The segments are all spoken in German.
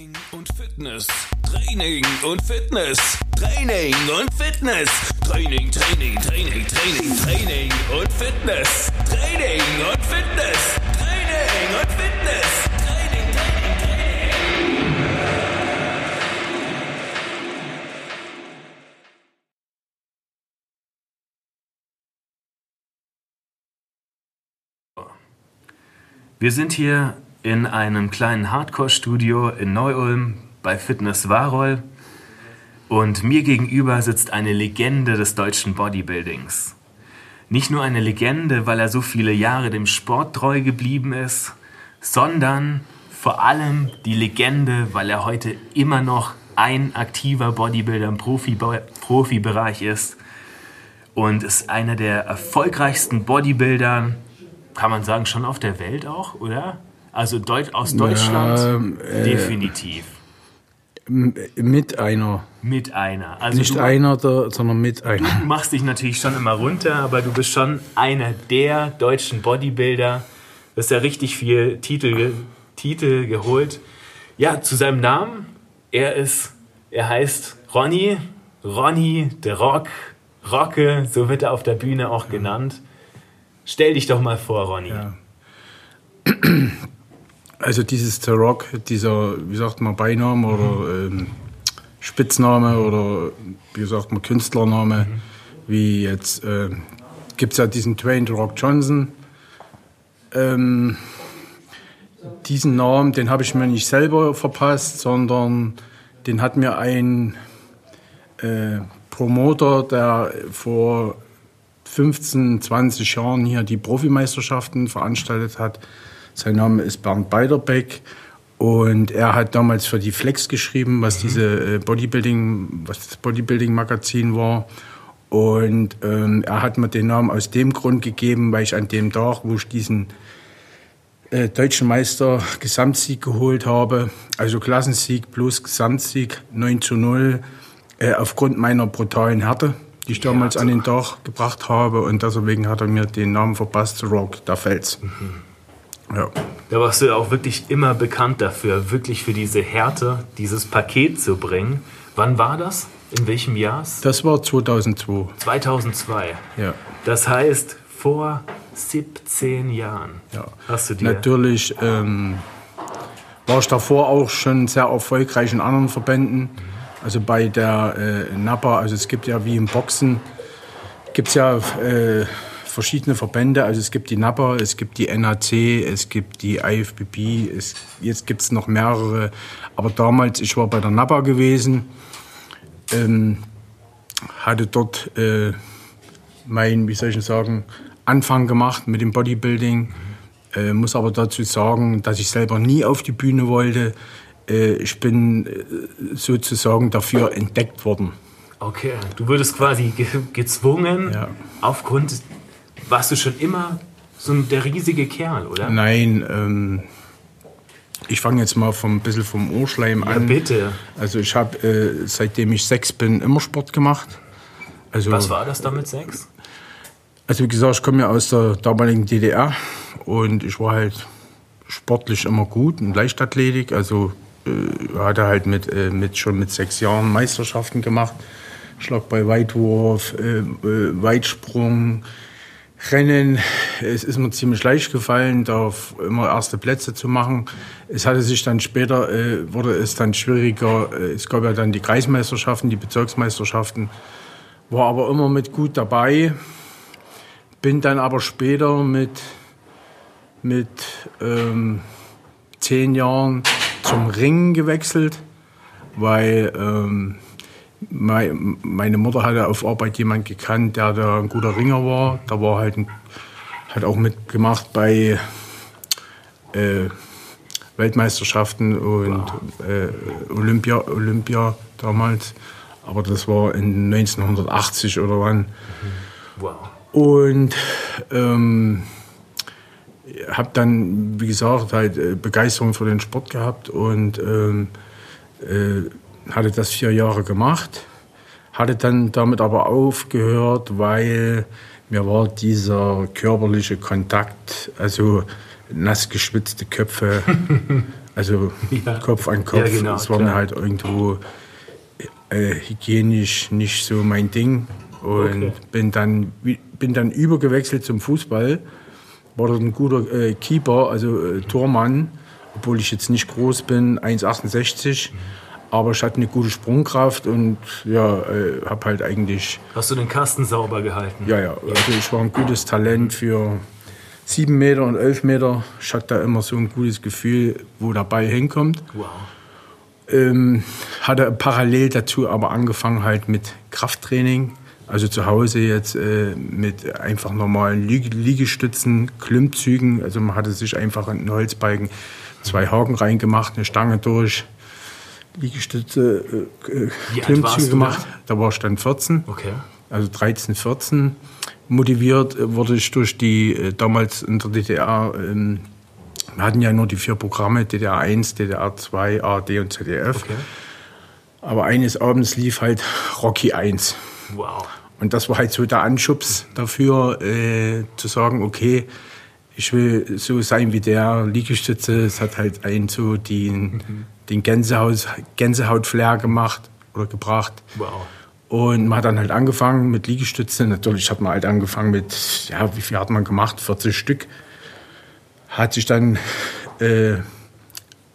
Training und Fitness. Training und Fitness. Training und Fitness. Training, Training, Training, Training, Training und Fitness. Training und Fitness. Training und Fitness. Training, Training, Wir sind hier in einem kleinen Hardcore-Studio in Neu-Ulm bei Fitness Warol und mir gegenüber sitzt eine Legende des deutschen Bodybuildings. Nicht nur eine Legende, weil er so viele Jahre dem Sport treu geblieben ist, sondern vor allem die Legende, weil er heute immer noch ein aktiver Bodybuilder im Profi Profibereich ist und ist einer der erfolgreichsten Bodybuilder, kann man sagen, schon auf der Welt auch, oder? Also Deut aus Deutschland Ja, äh, definitiv. Mit einer. Mit einer. Also Nicht du, einer, der, sondern mit einer. du machst dich natürlich schon immer runter, aber du bist schon einer der deutschen Bodybuilder. Du hast ja richtig viel Titel, Titel geholt. Ja, zu seinem Namen. Er ist, er heißt Ronny, Ronny the Rock, Rocke, so wird er auf der Bühne auch genannt. Stell dich doch mal vor, Ronny. Ja. Also dieses The Rock, dieser, wie sagt man, Beiname oder ähm, Spitzname oder wie sagt man, Künstlername, wie jetzt äh, gibt es ja diesen Dwayne The Rock Johnson. Ähm, diesen Namen, den habe ich mir nicht selber verpasst, sondern den hat mir ein äh, Promoter, der vor 15, 20 Jahren hier die Profimeisterschaften veranstaltet hat. Sein Name ist Bernd Beiderbeck und er hat damals für die Flex geschrieben, was diese äh, Bodybuilding, was das Bodybuilding-Magazin war. Und ähm, er hat mir den Namen aus dem Grund gegeben, weil ich an dem Tag, wo ich diesen äh, deutschen Meister Gesamtsieg geholt habe, also Klassensieg plus Gesamtsieg 9 zu 0, äh, aufgrund meiner brutalen Härte, die ich damals an den Tag gebracht habe. Und deswegen hat er mir den Namen verpasst, Rock, der Fels. Ja. Da warst du auch wirklich immer bekannt dafür, wirklich für diese Härte, dieses Paket zu bringen. Wann war das? In welchem Jahr? Das war 2002. 2002. Ja. Das heißt, vor 17 Jahren Ja. hast du dir... Natürlich ähm, war ich davor auch schon sehr erfolgreich in anderen Verbänden. Also bei der äh, NAPA, also es gibt ja wie im Boxen, gibt es ja äh, verschiedene Verbände. Also es gibt die NAPA, es gibt die NAC, es gibt die IFBB, es, jetzt gibt es noch mehrere. Aber damals, ich war bei der NAPA gewesen, ähm, hatte dort äh, mein, wie soll ich sagen, Anfang gemacht mit dem Bodybuilding. Äh, muss aber dazu sagen, dass ich selber nie auf die Bühne wollte. Äh, ich bin äh, sozusagen dafür entdeckt worden. Okay, du wurdest quasi ge gezwungen, Ja. aufgrund... Warst du schon immer so ein, der riesige Kerl, oder? Nein, ähm, ich fange jetzt mal vom, bisschen vom Ohrschleim Ja, an. bitte. Also ich habe, äh, seitdem ich sechs bin, immer Sport gemacht. Also, Was war das damit, Sex? Also wie gesagt, ich komme ja aus der damaligen DDR und ich war halt sportlich immer gut in Leichtathletik. Also äh, hatte halt mit, äh, mit schon mit sechs Jahren Meisterschaften gemacht. Schlag bei Weitwurf, äh, äh, Weitsprung, Rennen. Es ist mir ziemlich leicht gefallen, da immer erste Plätze zu machen. Es hatte sich dann später, äh, wurde es dann schwieriger. Äh, Es gab ja dann die Kreismeisterschaften, die Bezirksmeisterschaften. War aber immer mit gut dabei. Bin dann aber später mit, mit ähm, zehn Jahren zum Ringen gewechselt, weil ähm, meine Mutter hatte auf Arbeit jemand gekannt, der da ein guter Ringer war. Da war halt hat auch mitgemacht bei äh, Weltmeisterschaften und äh, Olympia, Olympia damals. Aber das war in 1980 oder wann. Wow. Und ähm, habe dann, wie gesagt, halt äh, Begeisterung für den Sport gehabt und ähm, äh, hatte das vier Jahre gemacht. Hatte dann damit aber aufgehört, weil mir war dieser körperliche Kontakt, also nass geschwitzte Köpfe, Also Ja. Kopf an Kopf. Ja, genau, es war mir klar. halt irgendwo äh, hygienisch nicht so mein Ding. Und Okay. bin, dann, bin dann übergewechselt zum Fußball. War dort ein guter äh, Keeper, also äh, Tormann, obwohl ich jetzt nicht groß bin, 1,68. Aber ich hatte eine gute Sprungkraft und ja, äh, habe halt eigentlich Hast du den Kasten sauber gehalten? ja, ja. Also ich war ein gutes Talent für sieben Meter und elf Meter. Ich hatte da immer so ein gutes Gefühl, wo der Ball hinkommt. Wow. Ähm, hatte parallel dazu aber angefangen halt mit Krafttraining. Also zu Hause jetzt äh, mit einfach normalen Lieg Liegestützen, Klimmzügen. Also man hatte sich einfach in den Holzbalken zwei Haken reingemacht, eine Stange durch, Liegestütze, äh, äh, Klimmzüge gemacht. Da war ich dann 14 Okay. also 13, 14. Motiviert äh, wurde ich durch die, äh, damals in der DDR, ähm, wir hatten ja nur die vier Programme, DDR 1, DDR 2, ARD und ZDF. Okay. Aber eines Abends lief halt Rocky 1. Wow. Und das war halt so der Anschubs dafür, äh, zu sagen, okay, ich will so sein wie der Liegestütze. Es hat halt einen so den, den Gänsehaut, Gänsehaut-Flair gemacht oder gebracht. Wow. Und man hat dann halt angefangen mit Liegestützen. Natürlich hat man halt angefangen mit, ja, wie viel hat man gemacht? 40 Stück. Hat sich dann, äh,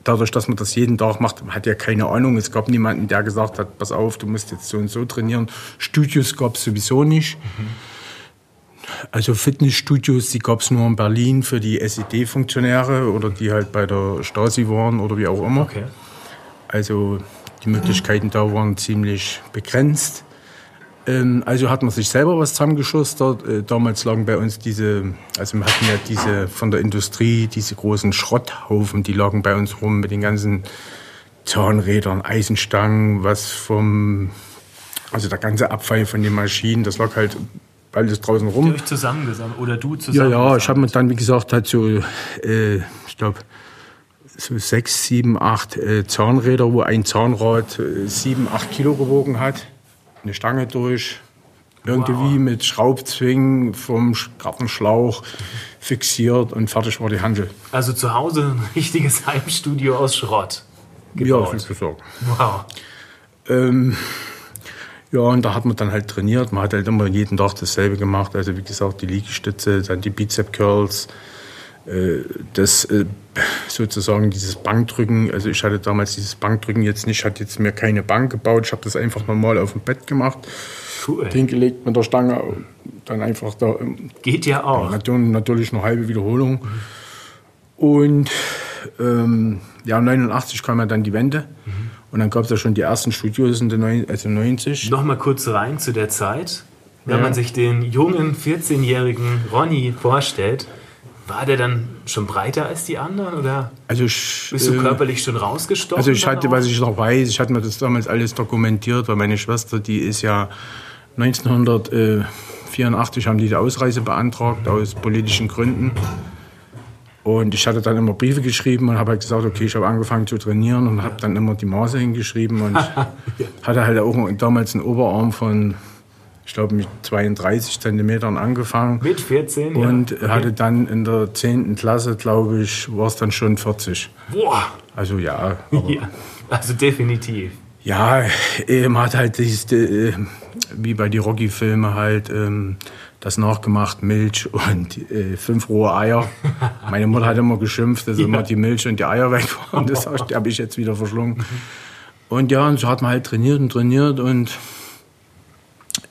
dadurch, dass man das jeden Tag macht, man hat ja keine Ahnung. Es gab niemanden, der gesagt hat, pass auf, du musst jetzt so und so trainieren. Studios gab es sowieso nicht. Also Fitnessstudios, die gab es nur in Berlin für die SED-Funktionäre oder die halt bei der Stasi waren oder wie auch immer. Okay. Also die Möglichkeiten da waren ziemlich begrenzt. Ähm, also hat man sich selber was zusammengeschustert. Äh, damals lagen bei uns diese, also wir hatten ja diese von der Industrie, diese großen Schrotthaufen, die lagen bei uns rum mit den ganzen Zahnrädern, Eisenstangen, was vom, also der ganze Abfall von den Maschinen, das lag halt alles draußen rum. Ihr euch zusammengesammelt oder du Ja, zusammen? ja, ich habe mir dann, wie gesagt, halt so, äh, ich glaube, so sechs, sieben, acht äh, Zahnräder, wo ein Zahnrad äh, sieben, acht Kilo gewogen hat. Eine Stange durch. Irgendwie Wow. mit Schraubzwingen vom Sch- Gartenschlauch fixiert und fertig war die Handel. Also zu Hause ein richtiges Heimstudio aus Schrott. Ja, gebaut. viel zu sagen. Wow. Ähm, ja, und da hat man dann halt trainiert. Man hat halt immer jeden Tag dasselbe gemacht. Also wie gesagt, die Liegestütze, dann die Bizep Curls, äh, das äh, sozusagen dieses Bankdrücken. Also ich hatte damals dieses Bankdrücken jetzt nicht, hatte jetzt mir keine Bank gebaut. Ich habe das einfach normal auf dem Bett gemacht, Cool. hingelegt mit der Stange, dann einfach da ähm, Geht ja auch. Natürlich, natürlich eine halbe Wiederholung. Und ähm, ja, 89 kam ja dann die Wende. Und dann gab es ja schon die ersten Studios in den neun, also 90. Noch kurz rein zu der Zeit. Wenn Ja. man sich den jungen 14-jährigen Ronny vorstellt, war der dann schon breiter als die anderen oder Also ich, bist du äh, körperlich schon rausgestochen? also ich hatte, auch? was ich noch weiß, ich hatte mir das damals alles dokumentiert, weil meine Schwester, die ist ja 1984 haben die die Ausreise beantragt aus politischen Gründen. Und ich hatte dann immer Briefe geschrieben und habe halt gesagt, okay, ich habe angefangen zu trainieren und habe dann immer die Maße hingeschrieben und hatte halt auch damals einen Oberarm von, ich glaube, mit 32 Zentimetern angefangen. Mit 14? Und ja. hatte dann in der 10. Klasse, glaube ich, war es dann schon 40. Boah! Also ja, Ja, also definitiv. ja, man hat halt dieses, äh, wie bei die Rocky-Filme halt, ähm, das nachgemacht, Milch und äh, fünf rohe Eier. Meine Mutter hat immer geschimpft, dass immer die Milch und die Eier weg waren. Das habe ich jetzt wieder verschlungen. Und ja, und so hat man halt trainiert und trainiert und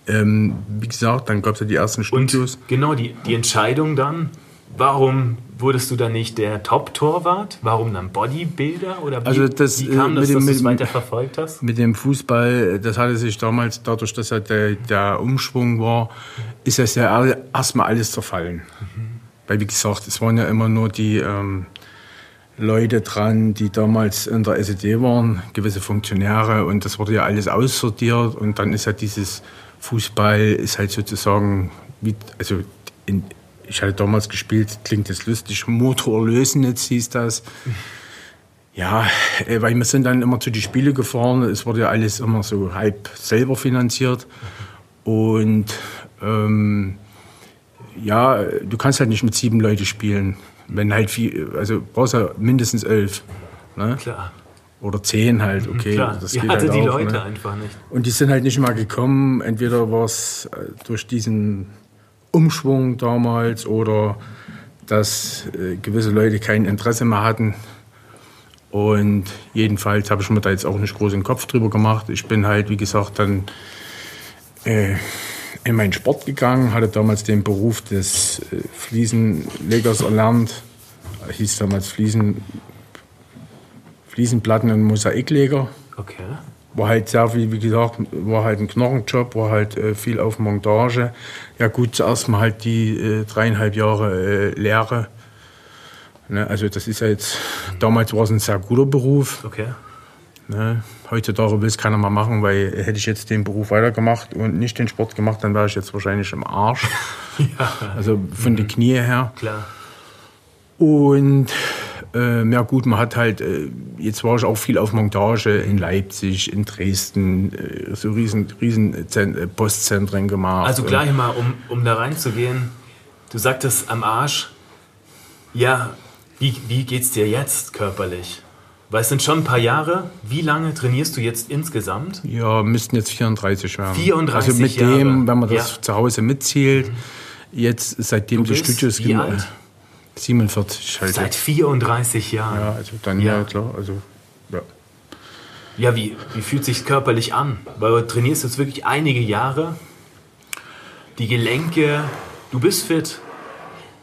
ähm, wie gesagt, dann gab es ja die ersten Und Studios. genau die, die Entscheidung dann, warum wurdest du dann nicht der Top-Torwart? Warum dann Bodybuilder? Oder wie, Also das, wie kam äh, das, mit dem- dass du es weiter verfolgt hast? Mit dem Fußball, das hatte sich damals, dadurch, dass ja der, der Umschwung war, ist das ja erstmal alles zerfallen. Weil, wie gesagt, es waren ja immer nur die ähm, Leute dran, die damals in der SED waren, gewisse Funktionäre, und das wurde ja alles aussortiert. Und dann ist ja dieses Fußball, ist halt sozusagen, wie, also in, ich hatte damals gespielt, klingt das lustig, Motor Lösenitz hieß das. Ja, äh, weil wir sind dann immer zu die Spiele gefahren. Es wurde ja alles immer so halb selber finanziert. Und ähm, ja, du kannst halt nicht mit sieben Leute spielen. Wenn halt viel, also brauchst ja mindestens elf. Ne? Klar. Oder zehn halt, okay. Mhm, Klar. Das geht hatte halt die auch, Leute ne? einfach nicht. Und die sind halt nicht mal gekommen. Entweder war es äh, durch diesen Umschwung damals oder dass äh, gewisse Leute kein Interesse mehr hatten. Und jedenfalls habe ich mir da jetzt auch nicht groß den Kopf drüber gemacht. Ich bin halt, wie gesagt, dann äh, in meinen Sport gegangen, hatte damals den Beruf des äh, Fliesenlegers erlernt. Hieß damals Fliesen, Fliesenplatten- und Mosaikleger. Okay. War halt sehr viel, wie gesagt, war halt ein Knochenjob, war halt äh, viel auf Montage. Ja gut, zuerst mal halt die äh, dreieinhalb Jahre äh, Lehre. Ne, also das ist ja jetzt, damals war es ein sehr guter Beruf. Okay. Ne. Heutzutage will es keiner mehr machen, weil hätte ich jetzt den Beruf weitergemacht und nicht den Sport gemacht, dann wäre ich jetzt wahrscheinlich im Arsch. Also von den Knie her. Klar. Und äh, ja gut, man hat halt, äh, jetzt war ich auch viel auf Montage in Leipzig, in Dresden, äh, so riesen, riesen Zen- äh, Postzentren gemacht. Also gleich mal, um, um da reinzugehen. Du sagtest am Arsch. Ja, wie, wie geht's dir jetzt körperlich? Weil es sind schon ein paar Jahre. Wie lange trainierst du jetzt insgesamt? Ja, müssten jetzt 34 werden. 34 Also mit Jahre. dem, wenn man das Ja. zu Hause mitzählt, jetzt seitdem Du die bist Studios wie alt? Äh, 47 halt. Seit 34 Jahren. ja, also dann Ja. ja, klar. Also, ja. Ja, wie, wie fühlt sich körperlich an? Weil du trainierst jetzt wirklich einige Jahre. Die Gelenke, du bist fit.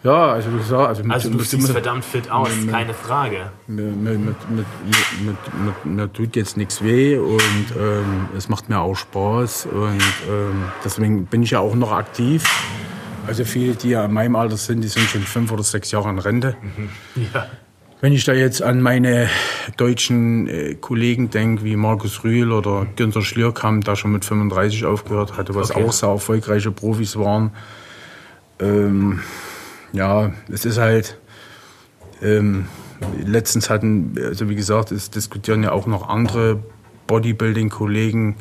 ja, also wie gesagt, also, mit, Also du mit, siehst mit, verdammt fit aus, keine Frage. Mir tut jetzt nichts weh und ähm, es macht mir auch Spaß und ähm, deswegen bin ich ja auch noch aktiv. Also viele, die ja in meinem Alter sind, die sind schon fünf oder sechs Jahre in Rente. Ja. Wenn ich da jetzt an meine deutschen äh, Kollegen denke, wie Markus Rühl oder Günter Schlierkamp, der schon mit 35 aufgehört hatte, was Okay. auch sehr erfolgreiche Profis waren. Ähm, ja, es ist halt, ähm, letztens hatten, also wie gesagt, es diskutieren ja auch noch andere Bodybuilding-Kollegen,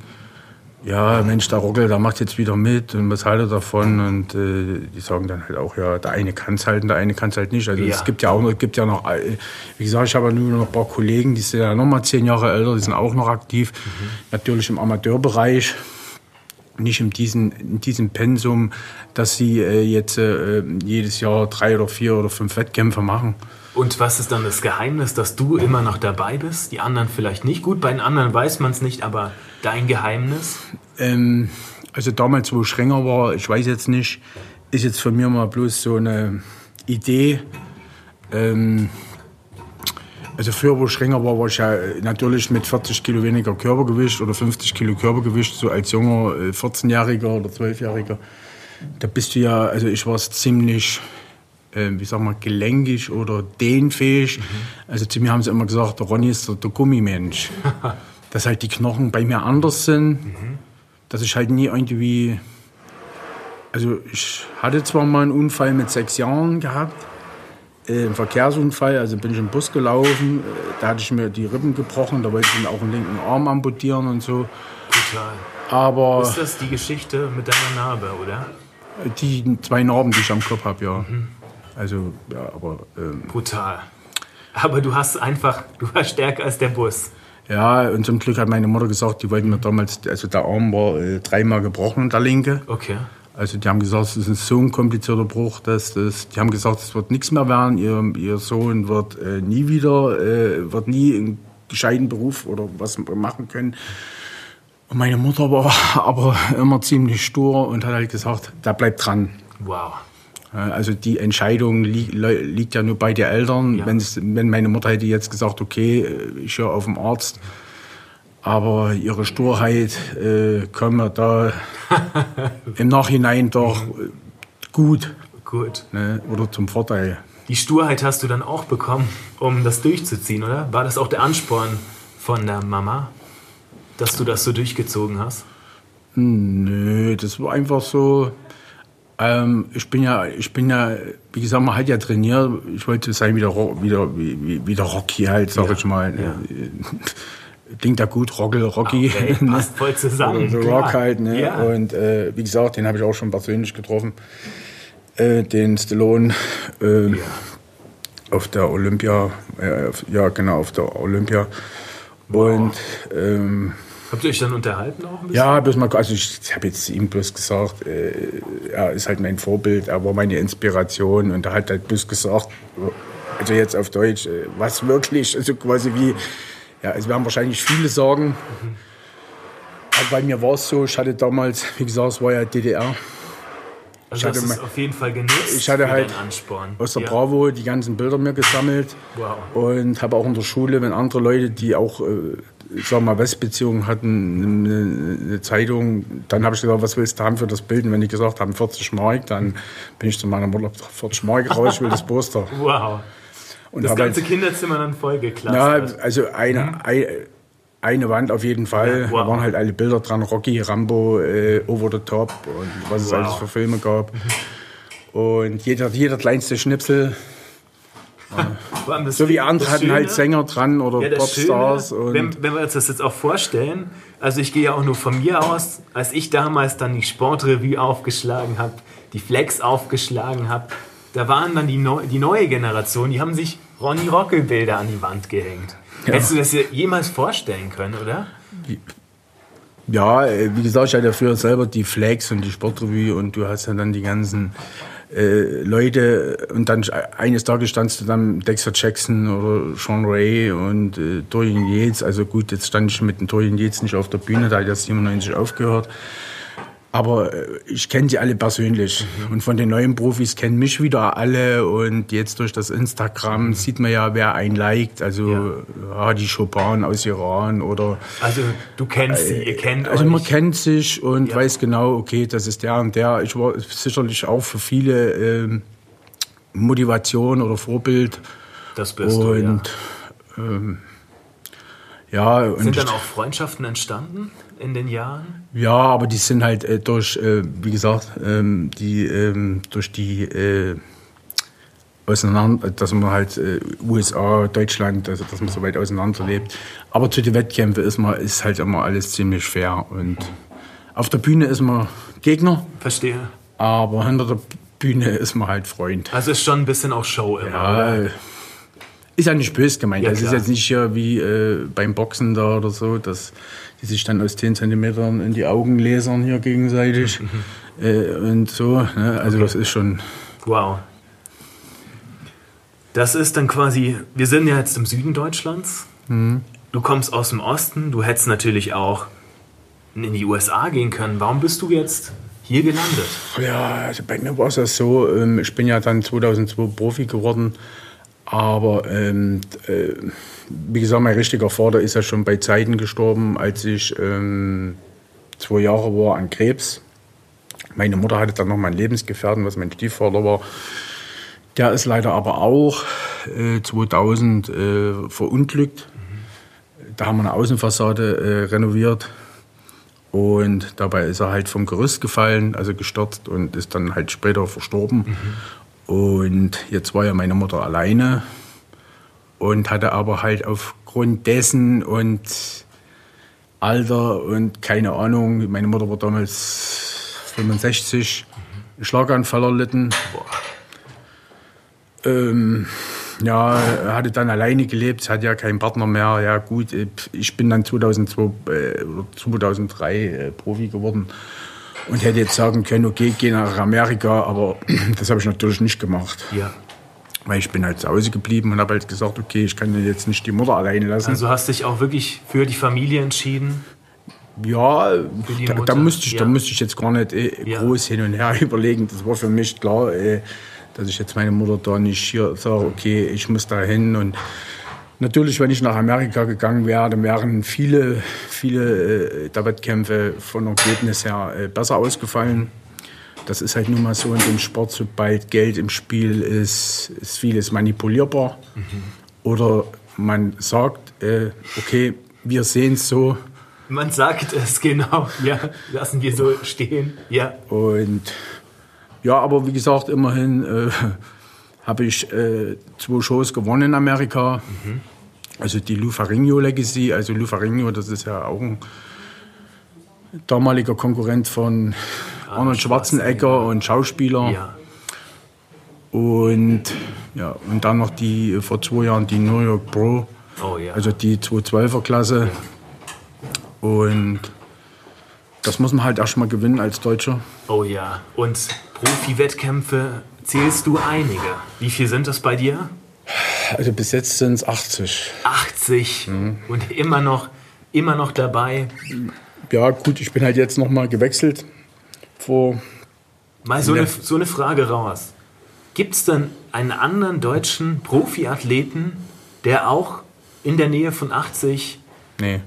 ja, Mensch, der Rockel, der macht jetzt wieder mit und was haltet er davon? Und äh, die sagen dann halt auch, ja, der eine kann es halt und der eine kann es halt nicht. Also Ja. es gibt ja auch noch, gibt ja noch, äh, wie gesagt, ich habe ja nur noch ein paar Kollegen, die sind ja noch mal zehn Jahre älter, die sind auch noch aktiv. Natürlich im Amateurbereich, nicht in diesem, in diesem Pensum, dass sie äh, jetzt äh, jedes Jahr drei oder vier oder fünf Wettkämpfe machen. Und was ist dann das Geheimnis, dass du immer noch dabei bist? Die anderen vielleicht nicht gut, bei den anderen weiß man es nicht, aber dein Geheimnis? Ähm, also damals, wo ich Schrenger war, ich weiß jetzt nicht, ist jetzt von mir mal bloß so eine Idee. Ähm, also früher, wo ich Schrenger war, war ich ja natürlich mit 40 Kilo weniger Körpergewicht oder 50 Kilo Körpergewicht, so als junger äh, 14-Jähriger oder 12-Jähriger. Da bist du ja, also ich war ziemlich, äh, wie sag mal, gelenkig oder dehnfähig. Also zu mir haben sie immer gesagt, der Ronny ist der, der Gummimensch. dass halt die Knochen bei mir anders sind, dass ich halt nie irgendwie, also ich hatte zwar mal einen Unfall mit sechs Jahren gehabt, äh, einen Verkehrsunfall, also bin ich im Bus gelaufen, äh, da hatte ich mir die Rippen gebrochen, da wollte ich mir auch den linken Arm amputieren und so, Total. aber Ist das die Geschichte mit deiner Narbe, oder? die zwei Narben, die ich am Kopf habe, ja. Also, ja, aber ähm, Brutal. Aber du hast einfach, du warst stärker als der Bus. ja, und zum Glück hat meine Mutter gesagt, die wollten mir damals, also der Arm war äh, dreimal gebrochen, der linke. Okay. Also die haben gesagt, es ist so ein komplizierter Bruch, dass das, die haben gesagt, es wird nichts mehr werden. Ihr, ihr Sohn wird äh, nie wieder, äh, wird nie einen gescheiten Beruf oder was machen können. Und meine Mutter war aber immer ziemlich stur und hat halt gesagt, da bleibt dran. Wow. Also die Entscheidung li liegt ja nur bei den Eltern. Ja. Wenn meine Mutter hätte jetzt gesagt, okay, äh, ich höre auf den Arzt, aber ihre Sturheit äh, kam mir da im Nachhinein doch äh, gut Gut. ne? oder zum Vorteil. Die Sturheit hast du dann auch bekommen, um das durchzuziehen, oder? War das auch der Ansporn von der Mama, dass du das so durchgezogen hast? Nö, das war einfach so. Ähm, ich bin ja, ich bin ja, wie gesagt, man hat ja trainiert. Ich wollte sein wie der, Ro- wie der, wie, wie- wie der Rocky halt, sag Ja, ich mal. ja. Klingt ja gut, Rockel, Rocky. Okay, passt voll zusammen. Oder The klar. Rock halt, ne? Ja. Und äh, wie gesagt, den habe ich auch schon persönlich getroffen. Äh, den Stallone. Äh, auf der Olympia, äh, ja genau, auf der Olympia. Und ähm, Habt ihr euch dann unterhalten auch ein bisschen? ja, bloß mal, also ich habe jetzt ihm bloß gesagt, äh, er ist halt mein Vorbild, er war meine Inspiration und er hat halt bloß gesagt, also jetzt auf Deutsch, äh, was wirklich, also quasi wie, ja, es werden wahrscheinlich viele sagen, aber bei mir war es so, ich hatte damals, wie gesagt, es war ja DDR, also es mal- auf jeden Fall genutzt Ich hatte halt aus der ja. Bravo die ganzen Bilder mir gesammelt Wow. und habe auch in der Schule, wenn andere Leute, die auch, äh, ich sag mal, Westbeziehungen hatten, eine, eine Zeitung, dann habe ich gesagt, was willst du haben für das Bild? Und wenn die gesagt haben 40 Mark, dann bin ich zu meiner Mutter, hab gesagt, 40 Mark raus, ich will das Poster. Wow. Und Das hab ganze halt, Kinderzimmer dann voll ja, also eine, ei- eine Wand auf jeden Fall. Ja, wow. Da waren halt alle Bilder dran, Rocky, Rambo, äh, Over the Top und was es Wow. alles für Filme gab. Und jeder, jeder kleinste Schnipsel, so wie andere hatten halt Schöne- Sänger dran oder Ja, Popstars. Schöne, wenn, wenn wir uns das jetzt auch vorstellen, also ich gehe ja auch nur von mir aus, als ich damals dann die Sportrevue aufgeschlagen habe, die Flex aufgeschlagen habe, da waren dann die, neu, die neue Generation, die haben sich Ronny Rockel Bilder an die Wand gehängt. Hättest du das dir jemals vorstellen können, oder? ja, äh, wie gesagt, ich hatte ja früher selber die Flags und die Sportrevue und du hast ja dann die ganzen äh, Leute und dann eines Tages standst du dann Dexter Jackson oder Sean Ray und äh, Dorian Yates. Also gut, jetzt stand ich mit dem Dorian Yates nicht auf der Bühne, da hat er 97 aufgehört. Aber äh, ich kenne die alle persönlich. Und von den neuen Profis kennen mich wieder alle. Und jetzt durch das Instagram sieht man ja, wer einen liked. Also ja. die Chopin aus Iran oder Also du kennst sie, ihr kennt also euch. man kennt sich und Ja. weiß genau, okay, das ist der und der. Ich war sicherlich auch für viele ähm, Motivation oder Vorbild. das bist du, ja. und ähm, ja, und Sind dann auch Freundschaften entstanden in den Jahren? ja, aber die sind halt äh, durch, äh, wie gesagt, ähm, die ähm, durch die äh, auseinander, dass man halt äh, USA, Deutschland, also dass man so weit auseinander lebt. Aber zu den Wettkämpfen ist man ist halt immer alles ziemlich fair und auf der Bühne ist man Gegner, Verstehe. aber hinter der Bühne ist man halt Freund. Also ist schon ein bisschen auch Show immer, oder? Ist ja nicht böse gemeint. Ja, das ist klar. jetzt nicht hier wie äh, beim Boxen da oder so, dass die sich dann aus 10 Zentimetern in die Augen lasern hier gegenseitig äh, und so. Ne? Also das ist schon. Wow. Das ist dann quasi, wir sind ja jetzt im Süden Deutschlands. Du kommst aus dem Osten, du hättest natürlich auch in die USA gehen können. Warum bist du jetzt hier gelandet? Ja, also bei mir war es ja so, ähm, ich bin ja dann 2002 Profi geworden, aber ähm, äh, wie gesagt, mein richtiger Vater ist ja schon bei Zeiten gestorben, als ich ähm, zwei Jahre war an Krebs. Meine Mutter hatte dann noch meinen Lebensgefährten, was mein Stiefvater war. Der ist leider aber auch äh, 2000 äh, verunglückt. Da haben wir eine Außenfassade äh, renoviert. Und dabei ist er halt vom Gerüst gefallen, also gestürzt und ist dann halt später verstorben. Und jetzt war ja meine Mutter alleine und hatte aber halt aufgrund dessen und Alter und keine Ahnung, meine Mutter war damals 65, einen Schlaganfall erlitten. Ähm, ja, hatte dann alleine gelebt, hat ja keinen Partner mehr. Ja gut, ich bin dann 2002 äh, oder 2003 äh, Profi geworden und hätte jetzt sagen können, okay, geh nach Amerika, aber das habe ich natürlich nicht gemacht. Ja. Weil ich bin halt zu Hause geblieben und habe halt gesagt, okay, ich kann jetzt nicht die Mutter alleine lassen. Also hast dich auch wirklich für die Familie entschieden? Ja, da, da, müsste ich, ja. da müsste ich jetzt gar nicht äh, Ja. groß hin und her überlegen. Das war für mich klar, äh, dass ich jetzt meine Mutter da nicht hier sage, okay, ich muss da hin. Und natürlich, wenn ich nach Amerika gegangen wäre, dann wären viele, viele äh, der Wettkämpfe von Ergebnis her äh, besser ausgefallen. Das ist halt nun mal so in dem Sport, sobald Geld im Spiel ist, ist vieles manipulierbar. Oder man sagt, äh, okay, wir sehen es so, Man sagt es genau. Ja, lassen wir so stehen. Ja. Und ja, aber wie gesagt, immerhin äh, habe ich äh, zwei Shows gewonnen in Amerika. Also die Lou Ferrigno Legacy. Also Lou Ferrigno, das ist ja auch ein damaliger Konkurrent von Arnold Schwarzenegger und Schauspieler. Ja. Und, ja, und dann noch die äh, vor zwei Jahren die New York Pro, Oh ja. also die 212er Klasse. Und das muss man halt erstmal gewinnen als Deutscher. oh ja. Und Profi-Wettkämpfe zählst du einige. Wie viel sind das bei dir? Also bis jetzt sind es 80. 80. Mhm. Und immer noch, immer noch dabei. Ja, gut, ich bin halt jetzt nochmal gewechselt. Vor, Mal so, Ja. eine, so eine Frage raus. Gibt es denn einen anderen deutschen Profiathleten, der auch in der Nähe von 80 nee,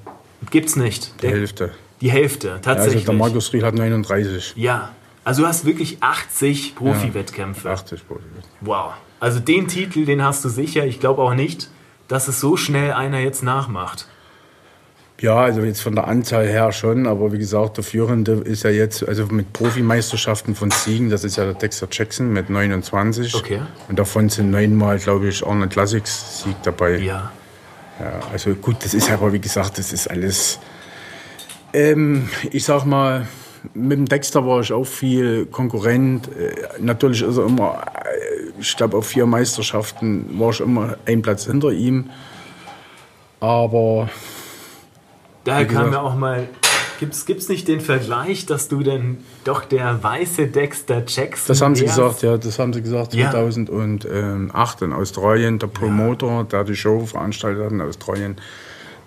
gibt's nicht? die Der, Hälfte. die Hälfte, Also tatsächlich. der Markus Riel hat 39. ja. Also du hast wirklich 80 Profi-Wettkämpfe. 80 Prozent. Wow. Also den Titel, den hast du sicher. Ich glaube auch nicht, dass es so schnell einer jetzt nachmacht. Ja, also jetzt von der Anzahl her schon, aber wie gesagt, der Führende ist ja jetzt, also mit Profimeisterschaften von Siegen, das ist ja der Dexter Jackson mit 29. Okay. Und davon sind neunmal, glaube ich, Arnold Classics Sieg dabei. Ja. Ja, also gut, das ist aber wie gesagt, das ist alles. Ähm, ich sag mal, mit dem Dexter war ich auch viel Konkurrent. Äh, natürlich ist er immer, äh, ich glaube, auf vier Meisterschaften war ich immer ein Platz hinter ihm. Aber Daher kam mir auch mal. Gibt's, gibt's nicht den Vergleich, dass du denn doch der weiße Dexter Jackson das haben sie wärst? gesagt, ja, das haben sie gesagt, Ja. 2008 in Australien. Der Promoter, der die Show veranstaltet hat in Australien,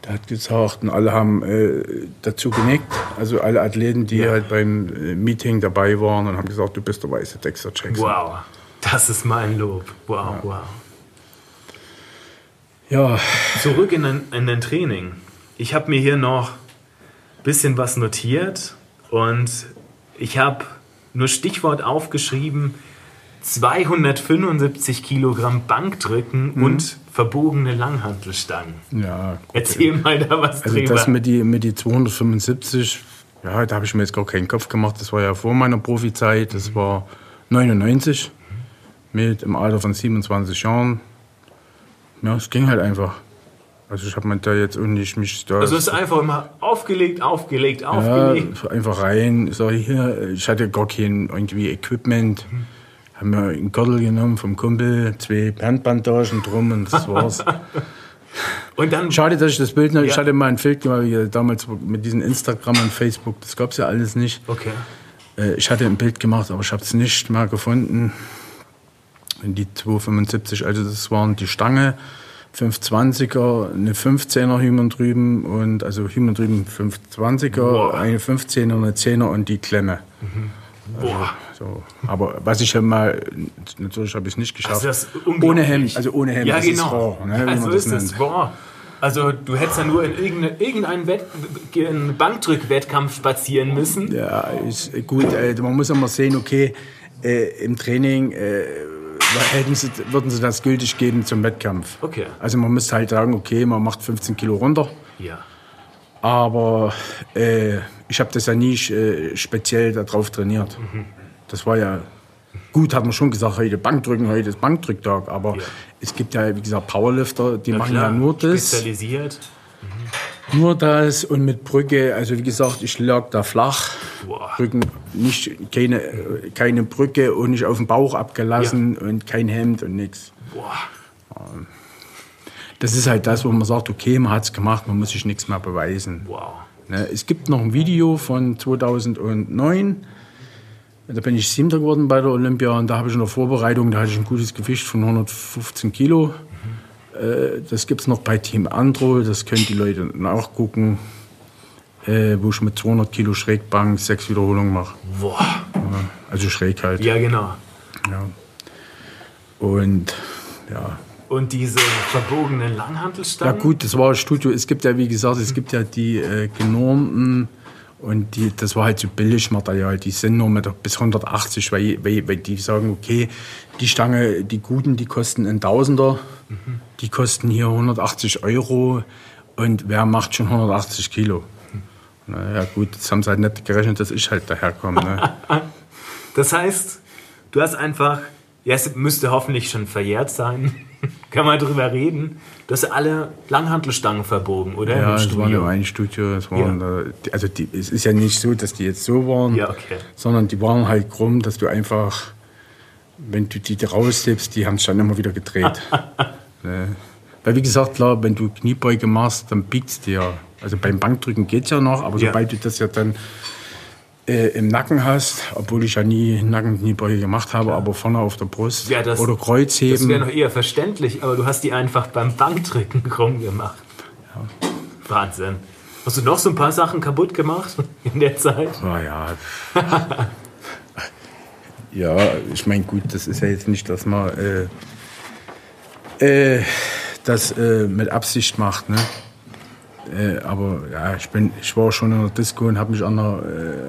der hat gesagt, und alle haben äh, dazu genickt. Also alle Athleten, die Ja. halt beim äh, Meeting dabei waren und haben gesagt, du bist der weiße Dexter Jackson. Wow. Das ist mein Lob. Wow, wow. Ja, Zurück in den, in den Training. Ich habe mir hier noch ein bisschen was notiert und ich habe nur Stichwort aufgeschrieben: 275 Kilogramm Bankdrücken Mhm. und verbogene Langhantelstangen. ja. gut. Erzähl mal da was Also drüber. das mit die, mit die 275, ja, da habe ich mir jetzt gar keinen Kopf gemacht. Das war ja vor meiner Profizeit. Das war 99 mit im Alter von 27 Jahren. Ja, es ging halt einfach. Also ich habe mir da jetzt auch nicht mich da also es ist einfach immer aufgelegt, aufgelegt, ja, aufgelegt. einfach rein. So hier, ich hatte gar kein irgendwie Equipment. Haben mir einen Gürtel genommen vom Kumpel, zwei Handbandagen drum und das war's. Und dann Schade, dass ich das Bild noch. Ich Ja. hatte mal ein Bild gemacht, wie damals mit diesen Instagram und Facebook. Das gab es ja alles nicht. Okay. Äh, Ich hatte ein Bild gemacht, aber ich habe es nicht mehr gefunden. Die 275, also das waren die Stange, 520er, eine 15er Hümen drüben und also Hümen drüben 520er, Boah. eine 15er, eine 10er und die Klemme. Boah. So. Aber was ich ja mal, natürlich habe ich es nicht geschafft. Also das ist unglaublich. ohne Hemd, also ohne Hemd, Ja, das genau. ist raw, ne, wie ja, so man das ist es. Raw. Also du hättest ja nur in irgendeinen irgendein Bankdrückwettkampf spazieren müssen. Ja, ist gut. Äh, man muss immer sehen, okay, äh, im Training äh, hätten sie, würden sie das gültig geben zum Wettkampf. Okay. Also man müsste halt sagen, okay, man macht 15 Kilo runter. Ja. Aber äh, ich habe das ja nie äh, speziell darauf trainiert. Mhm. Das war ja gut, hat man schon gesagt, heute Bankdrücken, heute ist Bankdrücktag. Aber Ja. es gibt ja, wie gesagt, Powerlifter, die machen klar, ja nur das. Spezialisiert. Nur das und mit Brücke, also wie gesagt, ich lag da flach. Boah. Rücken, nicht, keine, äh, keine Brücke und nicht auf den Bauch abgelassen und kein Hemd und nichts. Boah. Das ist halt das, wo man sagt, okay, man hat es gemacht, man muss sich nichts mehr beweisen. Wow. Ne, Es gibt noch ein Video von 2009. Da bin ich Siebter geworden bei der Olympia und da habe ich in der Vorbereitung, da hatte ich ein gutes Gewicht von 115 Kilo. Äh, Das gibt es noch bei Team Andro, das können die Leute nachgucken, äh, wo ich mit 200 Kilo Schrägbank sechs Wiederholungen mache. Boah. Also schräg halt. Ja, genau. Ja. Und ja. Und diese verbogenen Ja Langhantelstangen? gut, das war ein Studio. Es gibt ja, wie gesagt, es gibt ja die äh, genormten und die, das war halt so Billigmaterial. Die sind nur mit bis 180, weil, weil, weil die sagen, okay, die Stange, die guten, die kosten ein Tausender. Die kosten hier 180 Euro und wer macht schon 180 Kilo? Naja gut, das haben sie halt nicht gerechnet, dass ich halt daherkomme. Ne? Das heißt, du hast einfach, ja, es müsste hoffentlich schon verjährt sein, kann man drüber reden, du hast alle Langhantelstangen verbogen, oder? Ja, es war nur ein Studio. Es waren, die- also die, es ist ja nicht so, dass die jetzt so waren, Ja, okay. sondern die waren halt krumm, dass du einfach wenn du die rausnimmst, die haben es dann immer wieder gedreht. ne? Weil wie gesagt, klar, wenn du Kniebeuge machst, dann biegt es dir. Also beim Bankdrücken geht es ja noch, aber Ja. sobald du das ja dann äh, im Nacken hast, obwohl ich ja nie Nackenkniebeuge gemacht habe, aber vorne auf der Brust Ja, das- oder Das Kreuzheben. wäre noch eher verständlich, aber du hast die einfach beim Bankdrücken rumgemacht. Wahnsinn. Hast du noch so ein paar Sachen kaputt gemacht in der Zeit? Ah, ja. ja, ich meine, gut, das ist ja jetzt nicht, dass man äh, äh, das äh, mit Absicht macht, ne? Äh, aber ja, ich, bin, ich war schon in der Disco und habe mich an der,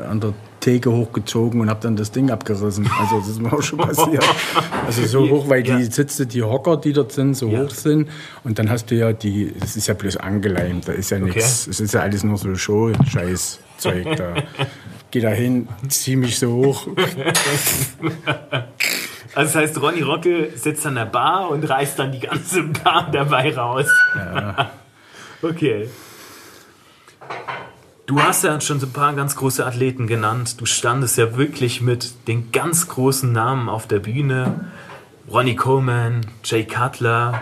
äh, an der Theke hochgezogen und habe dann das Ding abgerissen. Also das ist mir auch schon passiert. Also so hoch, weil Ja. die Sitze, die Hocker, die dort sind, so Ja. hoch sind. Und dann hast du ja die, das ist ja bloß angeleimt, da ist ja nichts. Es ist ja alles nur so Show-Scheiß-Zeug da. Geh da hin, zieh mich so hoch. Also das heißt, Ronny Rockel sitzt an der Bar und reißt dann die ganze Bar dabei raus. Okay. Du hast ja schon so ein paar ganz große Athleten genannt. Du standest ja wirklich mit den ganz großen Namen auf der Bühne. Ronnie Coleman, Jay Cutler,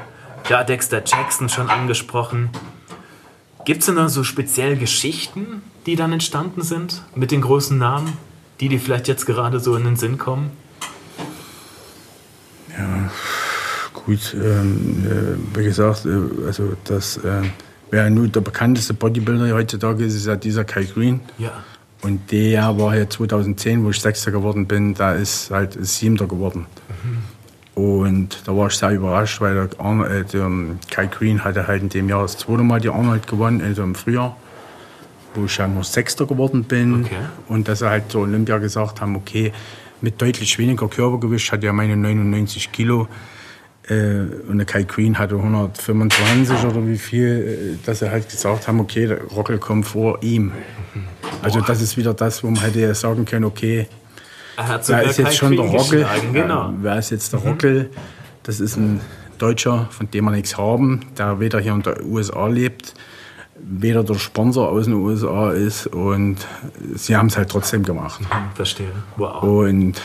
ja, Dexter Jackson schon angesprochen. Gibt es denn da so speziell Geschichten, die dann entstanden sind mit den großen Namen, die dir vielleicht jetzt gerade so in den Sinn kommen? Gut, ähm, äh, wie gesagt, äh, also das, äh, wer nun der bekannteste Bodybuilder heutzutage ist, ist ja dieser Kai Green. Ja. Und der war ja 2010, wo ich Sechster geworden bin, da ist halt Siebter geworden. Und da war ich sehr überrascht, weil der, Arno, äh, ähm, Kai Green hatte halt in dem Jahr das zweite Mal die Arnold gewonnen, also im Frühjahr, wo ich ja nur Sechster geworden bin. Okay. Und dass sie halt zur Olympia gesagt haben, okay, mit deutlich weniger Körpergewicht hat er meine 99 Kilo. Äh, und der Kai Green hatte 125 oder wie viel, äh, dass sie halt gesagt haben, okay, der Rockel kommt vor ihm. Also das ist wieder das, wo man hätte ja sagen können, okay, Er hat wer ist jetzt Kai schon der Green Rockel? Genau. Wer ist jetzt der Rockel? Das ist ein Deutscher, von dem wir nichts haben, der weder hier in den USA lebt, weder der Sponsor aus den USA ist und sie haben es halt trotzdem gemacht. Verstehe. Wow. Und,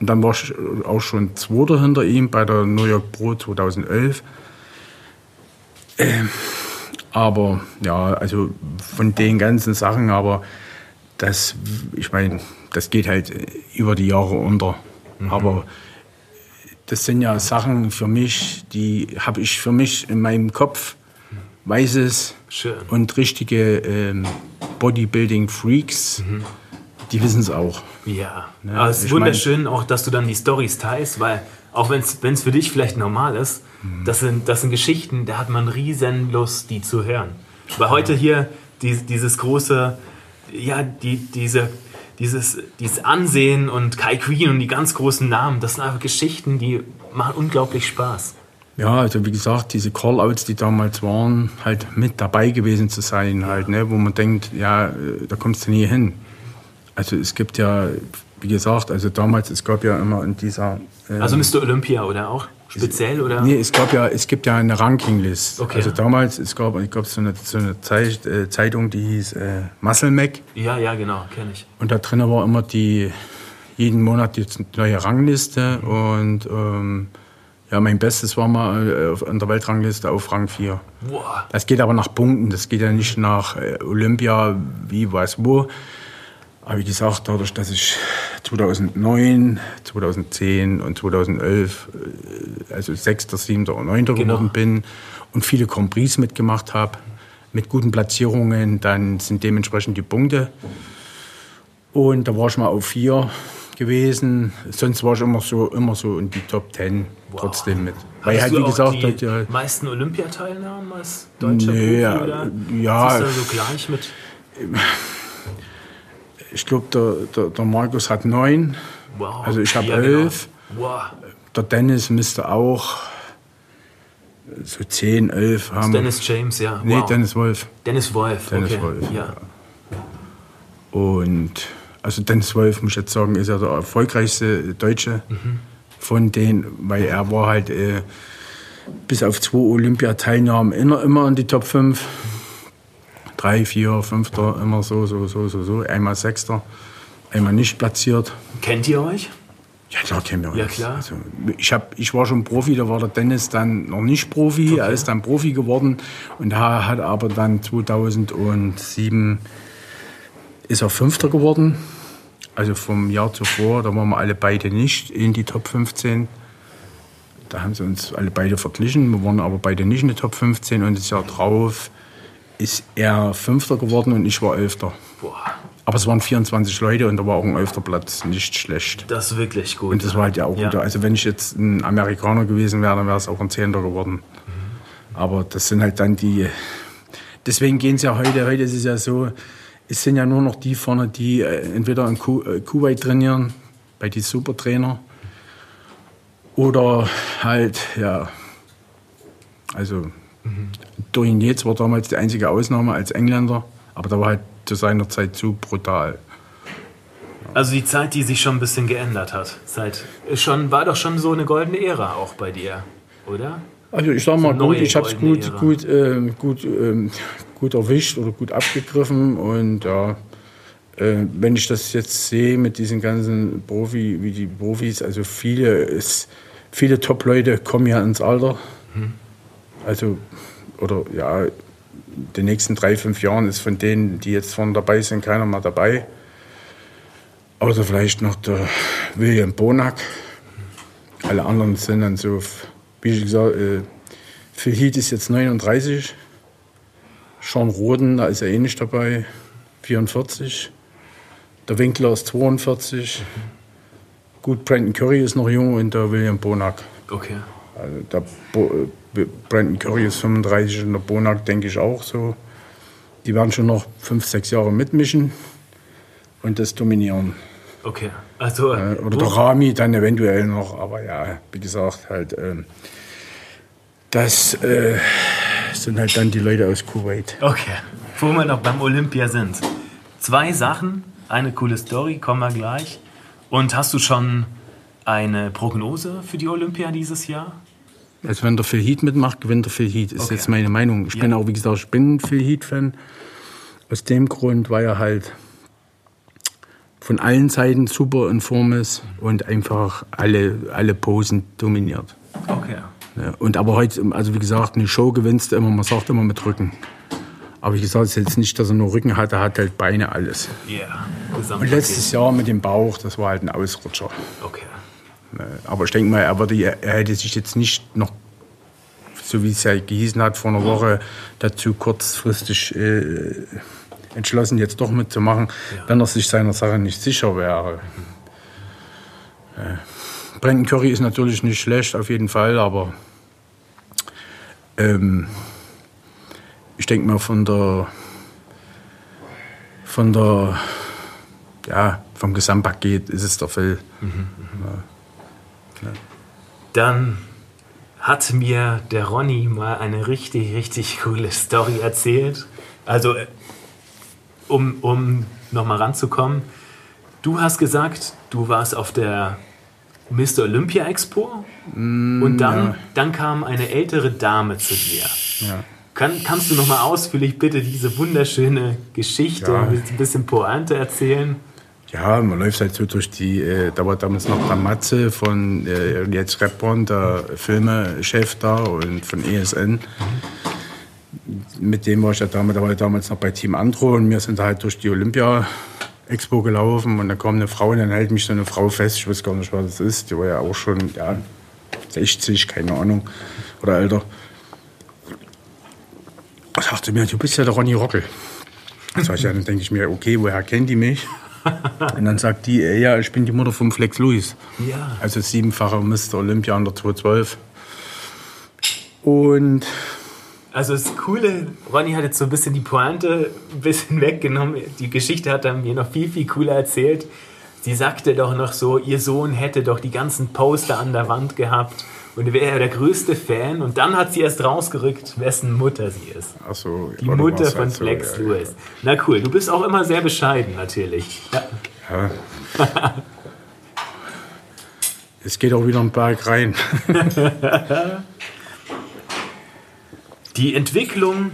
und dann war ich auch schon Zweiter hinter ihm bei der New York Pro 2011. Ähm, aber ja, also von den ganzen Sachen, aber das, ich meine, das geht halt über die Jahre unter. Aber das sind ja Sachen für mich, die habe ich für mich in meinem Kopf, weiß es. Schön. Und richtige ähm, Bodybuilding-Freaks, die wissen es auch. Ja, Ne, aber es ist wunderschön auch, dass du dann die Stories teilst, weil auch wenn es für dich vielleicht normal ist, Mhm. das, sind, das sind Geschichten, da hat man riesen Lust, die zu hören. Weil heute hier die, dieses große, ja, die, diese, dieses, dieses Ansehen und Kai Queen und die ganz großen Namen, das sind einfach Geschichten, die machen unglaublich Spaß. Ja, also wie gesagt, diese Callouts, die damals waren, halt mit dabei gewesen zu sein, halt, ne, wo man denkt, ja, äh, da kommst du nie hin. Also es gibt ja, wie gesagt, also damals, es gab ja immer in dieser... äh, Also Mr. Olympia oder auch speziell oder? Nee, es gab ja, es gibt ja eine Rankinglist. Okay. Also damals, es gab, ich glaube, so eine, so eine Zeit, äh, Zeitung, die hieß äh, Muscle Mac. Ja, ja, genau, kenne ich. Und da drin war immer die, jeden Monat die neue Rangliste. Und ähm, ja, mein Bestes war mal äh, an der Weltrangliste auf Rang 4. Boah, Das geht aber nach Punkten, das geht ja nicht nach äh, Olympia, wie, was, wo. Aber wie gesagt, dadurch, dass ich 2009, 2010 und 2011, äh, also 6., 7. und 9. Genau. geworden bin und viele Grand Prix mitgemacht habe, mit guten Platzierungen, dann sind dementsprechend die Punkte. Und da war ich mal auf 4 gewesen. Sonst war ich immer so, immer so in die Top 10 trotzdem mit. Weil Hattest halt, wie gesagt, die halt, ja, meisten Olympiateilnahmen als deutscher Nee, Profi, oder? ja. Ist das so gleich mit Ich glaube, der, der, der Markus hat neun. Wow. Also ich habe Ja, elf. Genau. Wow. Der Dennis müsste auch so zehn, elf haben. Dennis James, ja. nee, wow. Dennis Wolf. Dennis Wolf. Dennis okay. Wolf, Ja. Und also Dennis Wolf, muss ich jetzt sagen, ist ja der erfolgreichste Deutsche von denen, weil er war halt äh, bis auf zwei Olympiateilnahmen immer, immer in die Top 5. Drei, vier, fünfter, immer so, so, so, so, so. Einmal Sechster, einmal nicht platziert. Kennt ihr euch? Ja, klar kennen wir uns. Ja, klar. Also, ich, hab, ich war schon Profi, da war der Dennis dann noch nicht Profi, er ist dann Profi geworden und er hat aber dann 2007 ist er Fünfter geworden. Also vom Jahr zuvor, da waren wir alle beide nicht in die Top 15. Da haben sie uns alle beide verglichen, wir waren aber beide nicht in die Top 15 und das Jahr drauf ist er Fünfter geworden und ich war Elfter. Boah, Aber es waren 24 Leute und da war auch ein Elfter Platz nicht schlecht. das ist wirklich gut. Und das war halt ja auch Ja. wieder, also wenn ich jetzt ein Amerikaner gewesen wäre, dann wäre es auch ein Zehnter geworden. Aber das sind halt dann die, deswegen gehen es ja heute, heute ist es ja so, es sind ja nur noch die vorne, die äh, entweder in Ku äh, Kuwait trainieren, bei die Supertrainer, oder halt, ja, also Dorian Yates war damals die einzige Ausnahme als Engländer, aber da war halt zu seiner Zeit zu brutal. Also die Zeit, die sich schon ein bisschen geändert hat. Seit schon war doch schon so eine goldene Ära auch bei dir, oder? Also ich sag mal So gut, ich habe es gut, Ära. gut, ähm, gut, ähm, gut erwischt oder gut abgegriffen und ja, äh, wenn ich das jetzt sehe mit diesen ganzen Profi, wie die Profis, also viele, ist, viele Top-Leute kommen ja ins Alter. Hm. Also oder ja, in den nächsten drei, fünf Jahren ist von denen, die jetzt vorne dabei sind, keiner mehr dabei. Außer vielleicht noch der William Bonack. Alle anderen sind dann so, wie ich gesagt, äh, Phil Heath ist jetzt 39. Sean Roden, da ist er eh nicht dabei, 44. Der Winkler ist 42. Gut, Brandon Curry ist noch jung und der William Bonack. Okay. Also der Bo äh, Brandon Curry ist 35 und der Bonack denke ich auch so. Die werden schon noch fünf, sechs Jahre mitmischen und das dominieren. Okay. Also Äh, Oder der Rami dann eventuell noch, aber ja, wie gesagt, halt, ähm, das äh, sind halt dann die Leute aus Kuwait. Okay. Wo wir noch beim Olympia sind. Zwei Sachen, eine coole Story, kommen wir gleich. Und hast du schon eine Prognose für die Olympia dieses Jahr? Also wenn der Phil Heath mitmacht, gewinnt der Phil Heath, ist Okay. jetzt meine Meinung. Ich bin Ja. auch, wie gesagt, ich bin ein Phil Heath-Fan. Aus dem Grund, weil er halt von allen Seiten super in Form ist und einfach alle, alle Posen dominiert. Okay. Ja, und aber heute, also wie gesagt, eine Show gewinnst du immer, man sagt immer mit Rücken. Aber wie gesagt, es ist jetzt nicht, dass er nur Rücken hat, er hat halt Beine, alles. Ja. Yeah. Und letztes Jahr mit dem Bauch, das war halt ein Ausrutscher. Okay. Äh, Aber ich denke mal, er, würde, er hätte sich jetzt nicht noch, so wie es ja gehießen hat, vor einer Woche dazu kurzfristig äh, entschlossen, jetzt doch mitzumachen, Ja. wenn er sich seiner Sache nicht sicher wäre. Äh, Brandon Curry ist natürlich nicht schlecht, auf jeden Fall, aber ähm, ich denke mal von der von der ja, vom Gesamtpaket ist es der Phil. Dann hat mir der Ronny mal eine richtig, richtig coole Story erzählt. Also, äh, um, um nochmal ranzukommen, du hast gesagt, du warst auf der Mr. Olympia Expo und dann, ja. dann kam eine ältere Dame zu dir. Ja. Kann, kannst du nochmal ausführlich bitte diese wunderschöne Geschichte Ja. ein bisschen Pointe erzählen? Ja, man läuft halt so durch die, äh, da war damals noch der Matze von äh, jetzt Repborn, der Filmechef da und von ESN. Mit dem war ich ja damals, da war ich damals noch bei Team Andro und wir sind halt durch die Olympia Expo gelaufen und da kam eine Frau und dann hält mich so eine Frau fest, ich weiß gar nicht, was das ist, die war ja auch schon, ja, 60, keine Ahnung, oder älter. Sagte mir, du bist ja der Ronny Rockel. Sag ich, ja, dann denke ich mir, okay, woher kennt die mich? Und dann sagt die, äh, ja, ich bin die Mutter von Flex Lewis. Ja. Also siebenfacher Mr. Olympia unter 212. Und Also das Coole, Ronny hat jetzt so ein bisschen die Pointe ein bisschen weggenommen. Die Geschichte hat er mir noch viel, viel cooler erzählt. Sie sagte doch noch so, ihr Sohn hätte doch die ganzen Poster an der Wand gehabt und wäre der größte Fan. Und dann hat sie erst rausgerückt, wessen Mutter sie ist. also, Die oder Mutter von halt so, Flex ja, Lewis. Na cool, du bist auch immer sehr bescheiden natürlich. Ja. Ja. Es geht auch wieder einen Berg rein. Die Entwicklung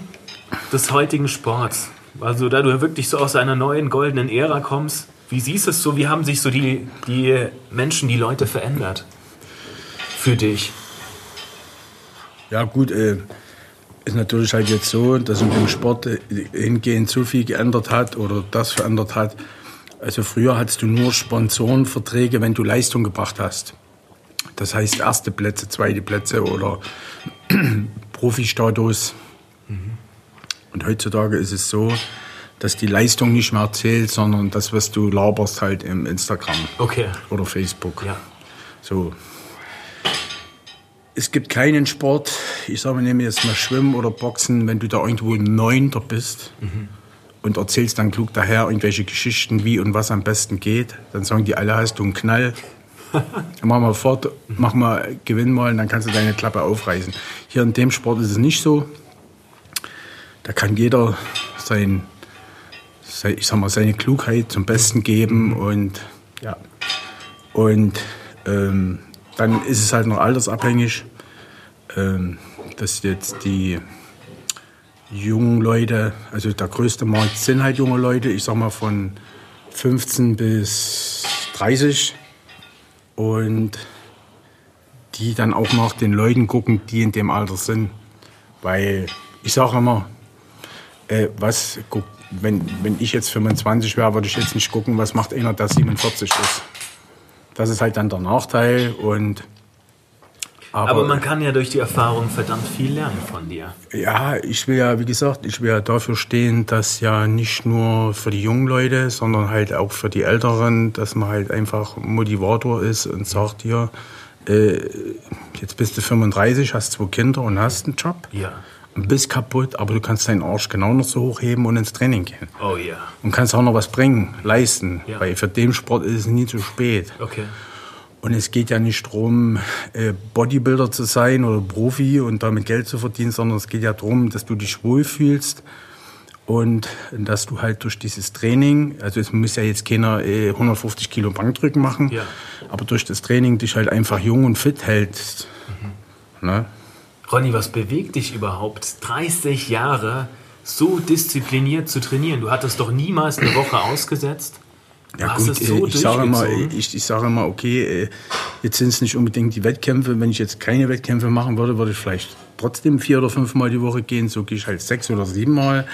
des heutigen Sports, also da du wirklich so aus einer neuen goldenen Ära kommst, Wie siehst du es so? Wie haben sich so die, die Menschen, die Leute verändert? Für dich? Ja, gut, äh, ist natürlich halt jetzt so, dass in dem Sport äh, hingehend so viel geändert hat oder das verändert hat. Also früher hattest du nur Sponsorenverträge, wenn du Leistung gebracht hast. Das heißt erste Plätze, zweite Plätze oder Profi-Status. Und heutzutage ist es so, dass die Leistung nicht mehr zählt, sondern das, was du laberst halt im Instagram Okay. oder Facebook. Ja. So. Es gibt keinen Sport, ich sage mal, nehme jetzt mal Schwimmen oder Boxen, wenn du da irgendwo Neunter bist und erzählst dann klug daher irgendwelche Geschichten, wie und was am besten geht, dann sagen die alle, hast du einen Knall. mach mal fort, mach mal, gewinn mal und dann kannst du deine Klappe aufreißen. Hier in dem Sport ist es nicht so. Da kann jeder sein, sei- ich sag mal, seine Klugheit zum Besten geben und ja. Und ähm, dann ist es halt noch altersabhängig, ähm, dass jetzt die jungen Leute, also der größte Markt sind halt junge Leute, ich sag mal von 15 bis 30 und die dann auch nach den Leuten gucken, die in dem Alter sind. Weil ich sage immer, äh, was guck, wenn, wenn ich jetzt 25 wäre, würde ich jetzt nicht gucken, was macht einer, der 47 ist. Das ist halt dann der Nachteil und aber, Aber man kann ja durch die Erfahrung verdammt viel lernen von dir. ja, ich will ja, wie gesagt, ich will ja dafür stehen, dass ja nicht nur für die jungen Leute, sondern halt auch für die Älteren, dass man halt einfach Motivator ist und sagt hier, äh, jetzt bist du 35, hast zwei Kinder und hast einen Job Ja. Bist kaputt, aber du kannst deinen Arsch genau noch so hochheben und ins Training gehen. Oh ja. Und kannst auch noch was bringen, leisten, Ja. weil für den Sport ist es nie zu spät. Okay. Und es geht ja nicht darum, äh, Bodybuilder zu sein oder Profi und damit Geld zu verdienen, sondern es geht ja darum, dass du dich wohlfühlst und dass du halt durch dieses Training, also es muss ja jetzt keiner äh, 150 Kilo Bankdrücken machen, Ja. aber durch das Training dich halt einfach jung und fit hältst. Ne? Ronny, was bewegt dich überhaupt, 30 Jahre so diszipliniert zu trainieren? Du hattest doch niemals eine Woche ausgesetzt. Du Ja gut, es so äh, ich sage immer, durchgezogen. ich, ich sage immer, okay, äh, jetzt sind es nicht unbedingt die Wettkämpfe. Wenn ich jetzt keine Wettkämpfe machen würde, würde ich vielleicht trotzdem vier oder fünfmal die Woche gehen. So gehe ich halt sechs oder siebenmal.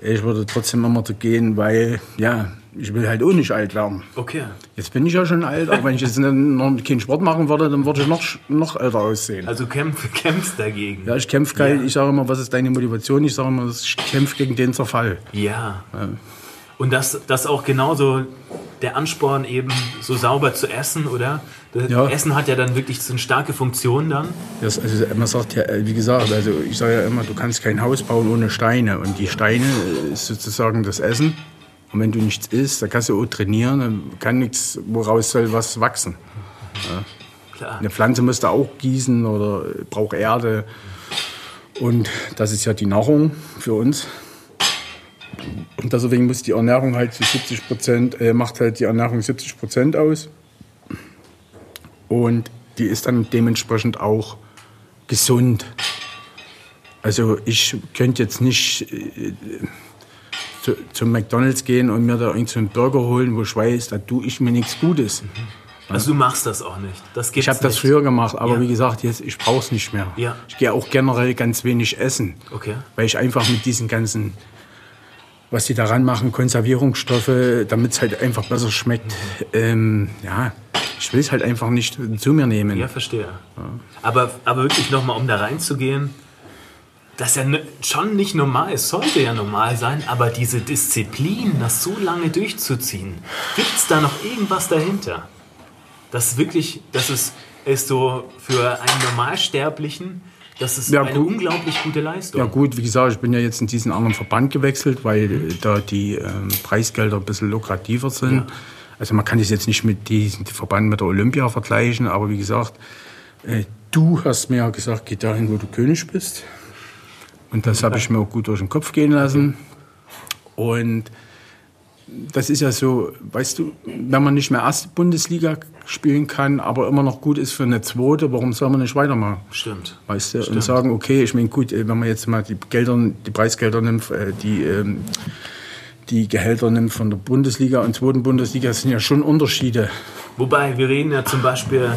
Ich würde trotzdem immer so gehen, weil, ja, ich will halt auch nicht alt werden. Okay. Jetzt bin ich ja schon alt, aber wenn ich jetzt noch keinen Sport machen würde, dann würde ich noch, noch älter aussehen. Also kämpf, kämpfst dagegen. Ja, ich kämpfe geil. Ja. Ich sage immer, was ist deine Motivation? Ich sage immer, ich kämpfe gegen den Zerfall. Ja. Und das, das auch genauso der Ansporn eben so sauber zu essen, oder? Das Ja. Essen hat ja dann wirklich so eine starke Funktion dann. Das, also man sagt ja, äh, wie gesagt, also ich sage ja immer, du kannst kein Haus bauen ohne Steine. Und die Steine äh, ist sozusagen das Essen. Und wenn du nichts isst, dann kannst du auch trainieren, dann kann nichts, woraus soll was wachsen. Klar. Eine Pflanze musst du auch gießen oder braucht Erde. Und das ist ja die Nahrung für uns. Und deswegen muss die Ernährung halt zu 70 Prozent, äh, macht halt die Ernährung 70 Prozent aus. Und die ist dann dementsprechend auch gesund. Also ich könnte jetzt nicht äh, zu, zum McDonalds gehen und mir da irgendeinen so einen Burger holen, wo ich weiß, da tue ich mir nichts Gutes. Also du machst das auch nicht. Das Ich habe das früher gemacht, aber Ja. wie gesagt, jetzt ich brauche es nicht mehr. Ja. Ich gehe auch generell ganz wenig essen, Okay. weil ich einfach mit diesen ganzen, was die daran machen, Konservierungsstoffe, damit es halt einfach besser schmeckt, ähm, ja, ich will es halt einfach nicht zu mir nehmen. Ja, verstehe. Aber, aber wirklich nochmal, um da reinzugehen, das ist ja schon nicht normal, es sollte ja normal sein, aber diese Disziplin, das so lange durchzuziehen, gibt es da noch irgendwas dahinter? Das wirklich, das ist, ist so für einen Normalsterblichen, das ist Ja, eine gut. unglaublich gute Leistung. Ja gut, wie gesagt, ich bin ja jetzt in diesen anderen Verband gewechselt, weil äh, da die ähm, Preisgelder ein bisschen lukrativer sind. Also man kann das jetzt nicht mit diesem Verband mit der Olympia vergleichen, aber wie gesagt, äh, du hast mir ja gesagt, geh dahin, wo du König bist. Und das habe ich mir auch gut durch den Kopf gehen lassen. Und das ist ja so, weißt du, wenn man nicht mehr erste Bundesliga spielen kann, aber immer noch gut ist für eine zweite, warum soll man nicht weitermachen? Stimmt. Weißt du, und Stimmt. sagen, okay, ich meine, gut, äh, wenn man jetzt mal die Gelder, die Preisgelder nimmt, äh, die, ähm, die Gehälter nimmt von der Bundesliga und zweiten Bundesliga, sind ja schon Unterschiede. Wobei, wir reden ja zum Beispiel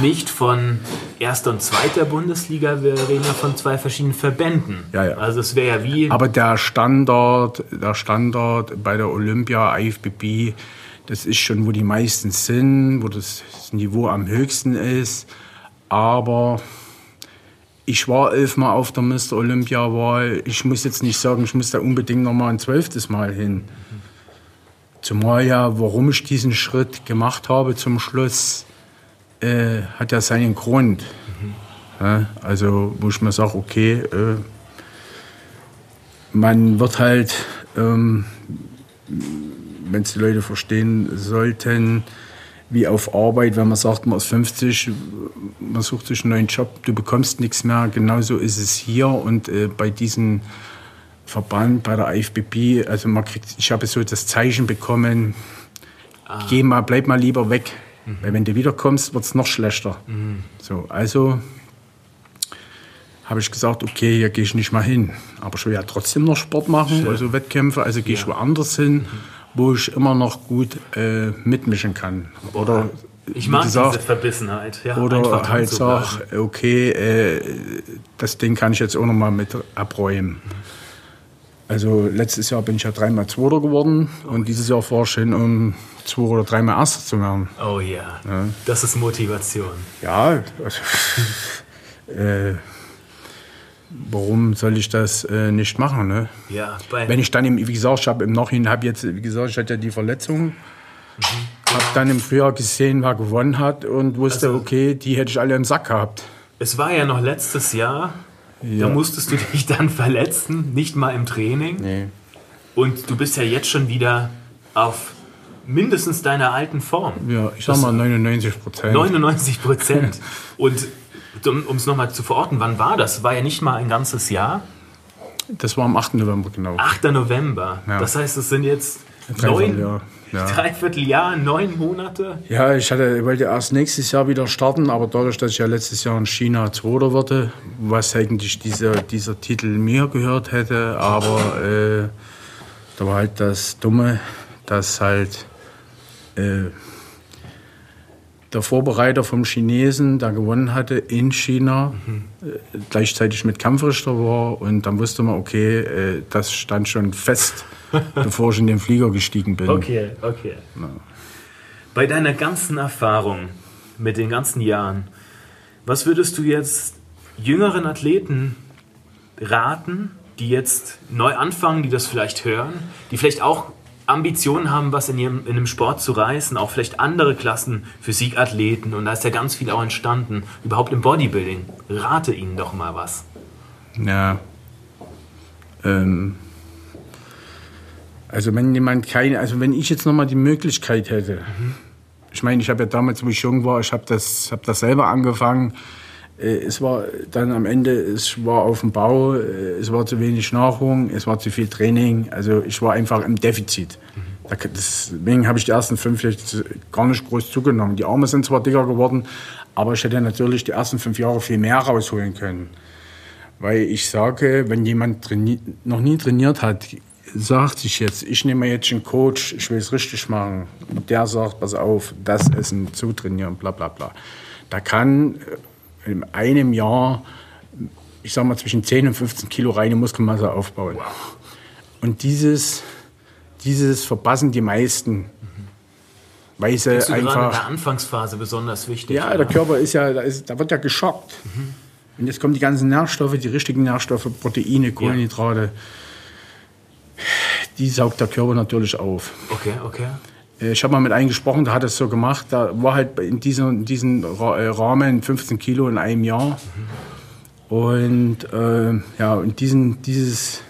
nicht von erster und zweiter Bundesliga, wir reden ja von zwei verschiedenen Verbänden. Ja, ja. Also es wäre ja wie. Aber der Standard, der Standard bei der Olympia, IFBB, das ist schon, wo die meisten sind, wo das Niveau am höchsten ist. Aber ich war elfmal auf der Mr. Olympia-Wahl. Ich muss jetzt nicht sagen, ich muss da unbedingt noch mal ein zwölftes Mal hin. Zumal ja, warum ich diesen Schritt gemacht habe zum Schluss, äh, hat ja seinen Grund. Ja, also, wo ich mir sage, okay, äh, man wird halt, ähm, wenn es die Leute verstehen sollten, wie auf Arbeit, wenn man sagt, man ist 50, man sucht sich einen neuen Job, du bekommst nichts mehr. Genauso ist es hier und äh, bei diesem Verband, bei der IFBB, also man kriegt, ich habe so das Zeichen bekommen, ah. geh mal, bleib mal lieber weg, mhm. weil wenn du wiederkommst, wird es noch schlechter. Mhm. So, also habe ich gesagt, okay, hier gehe ich nicht mal hin. Aber ich will ja trotzdem noch Sport machen, Schön. also Wettkämpfe, also gehe ja. ich woanders hin. Mhm wo ich immer noch gut äh, mitmischen kann. Oder ich mag gesagt, diese Verbissenheit. Ja, oder halt sag, okay, äh, das Ding kann ich jetzt auch noch mal mit abräumen. Also letztes Jahr bin ich ja dreimal Zweiter geworden oh, und dieses Jahr fahre ich hin, um zwei oder dreimal Erster zu werden. Oh yeah. ja, das ist Motivation. Ja, also, äh, warum soll ich das äh, nicht machen? Ne? Ja, Wenn ich dann, im, wie gesagt, ich habe im Nachhinein, habe jetzt, wie gesagt, ich hatte ja die Verletzung, mhm, habe dann im Frühjahr gesehen, wer gewonnen hat und wusste, also, okay, die hätte ich alle im Sack gehabt. Es war ja noch letztes Jahr, ja. da musstest du dich dann verletzen, nicht mal im Training. Nee. Und du bist ja jetzt schon wieder auf mindestens deiner alten Form. Ja, ich sag mal 99 Prozent. 99 Prozent. und um es nochmal zu verorten, wann war das? War ja nicht mal ein ganzes Jahr. Das war am 8. November, genau. 8. November. Ja. Das heißt, es sind jetzt neun, Jahr. Ja. Dreivierteljahr, neun Monate. Ja, ich hatte, wollte erst nächstes Jahr wieder starten, aber dadurch, dass ich ja letztes Jahr in China Zweiter wurde, was eigentlich dieser, dieser Titel mir gehört hätte, aber äh, da war halt das Dumme, dass halt äh, der Vorbereiter vom Chinesen, der gewonnen hatte in China, mhm. gleichzeitig mit Kampfrichter war. Und dann wusste man, okay, äh, das stand schon fest, bevor ich in den Flieger gestiegen bin. Okay, okay. Ja. Bei deiner ganzen Erfahrung mit den ganzen Jahren, was würdest du jetzt jüngeren Athleten raten, die jetzt neu anfangen, die das vielleicht hören, die vielleicht auch Ambitionen haben, was in, ihrem, in einem Sport zu reißen, auch vielleicht andere Klassen, Physikathleten und da ist ja ganz viel auch entstanden, überhaupt im Bodybuilding. Rate ihnen doch mal was. Ja. Ähm. Also wenn jemand keine, also wenn ich jetzt nochmal die Möglichkeit hätte, mhm. ich meine, ich habe ja damals, wo ich jung war, ich habe das, hab das selber angefangen, es war dann am Ende, es war auf dem Bau, äh, es war zu wenig Nahrung, es war zu viel Training. Also ich war einfach im Defizit. Deswegen habe ich die ersten fünf Jahre gar nicht groß zugenommen. Die Arme sind zwar dicker geworden, aber ich hätte natürlich die ersten fünf Jahre viel mehr rausholen können. Weil ich sage, wenn jemand noch nie trainiert hat, sagt sich jetzt, ich nehme jetzt einen Coach, ich will es richtig machen. Und der sagt, pass auf, das Essen zutrainieren, bla bla bla. Da kann in einem Jahr, ich sag mal, zwischen 10 und 15 Kilo reine Muskelmasse aufbauen. Wow. Und dieses, dieses verpassen die meisten. Weil sie einfach. in der Anfangsphase besonders wichtig. Ja, der Körper ist ja, da, ist, da wird ja geschockt. Mhm. Und jetzt kommen die ganzen Nährstoffe, die richtigen Nährstoffe, Proteine, Kohlenhydrate. Ja. Die saugt der Körper natürlich auf. Okay, okay. Äh, ich habe mal mit einem gesprochen, der hat es so gemacht. Da war halt in diesem, in diesem äh, Rahmen 15 Kilo in einem Jahr. Und äh, ja, und diesen, dieses,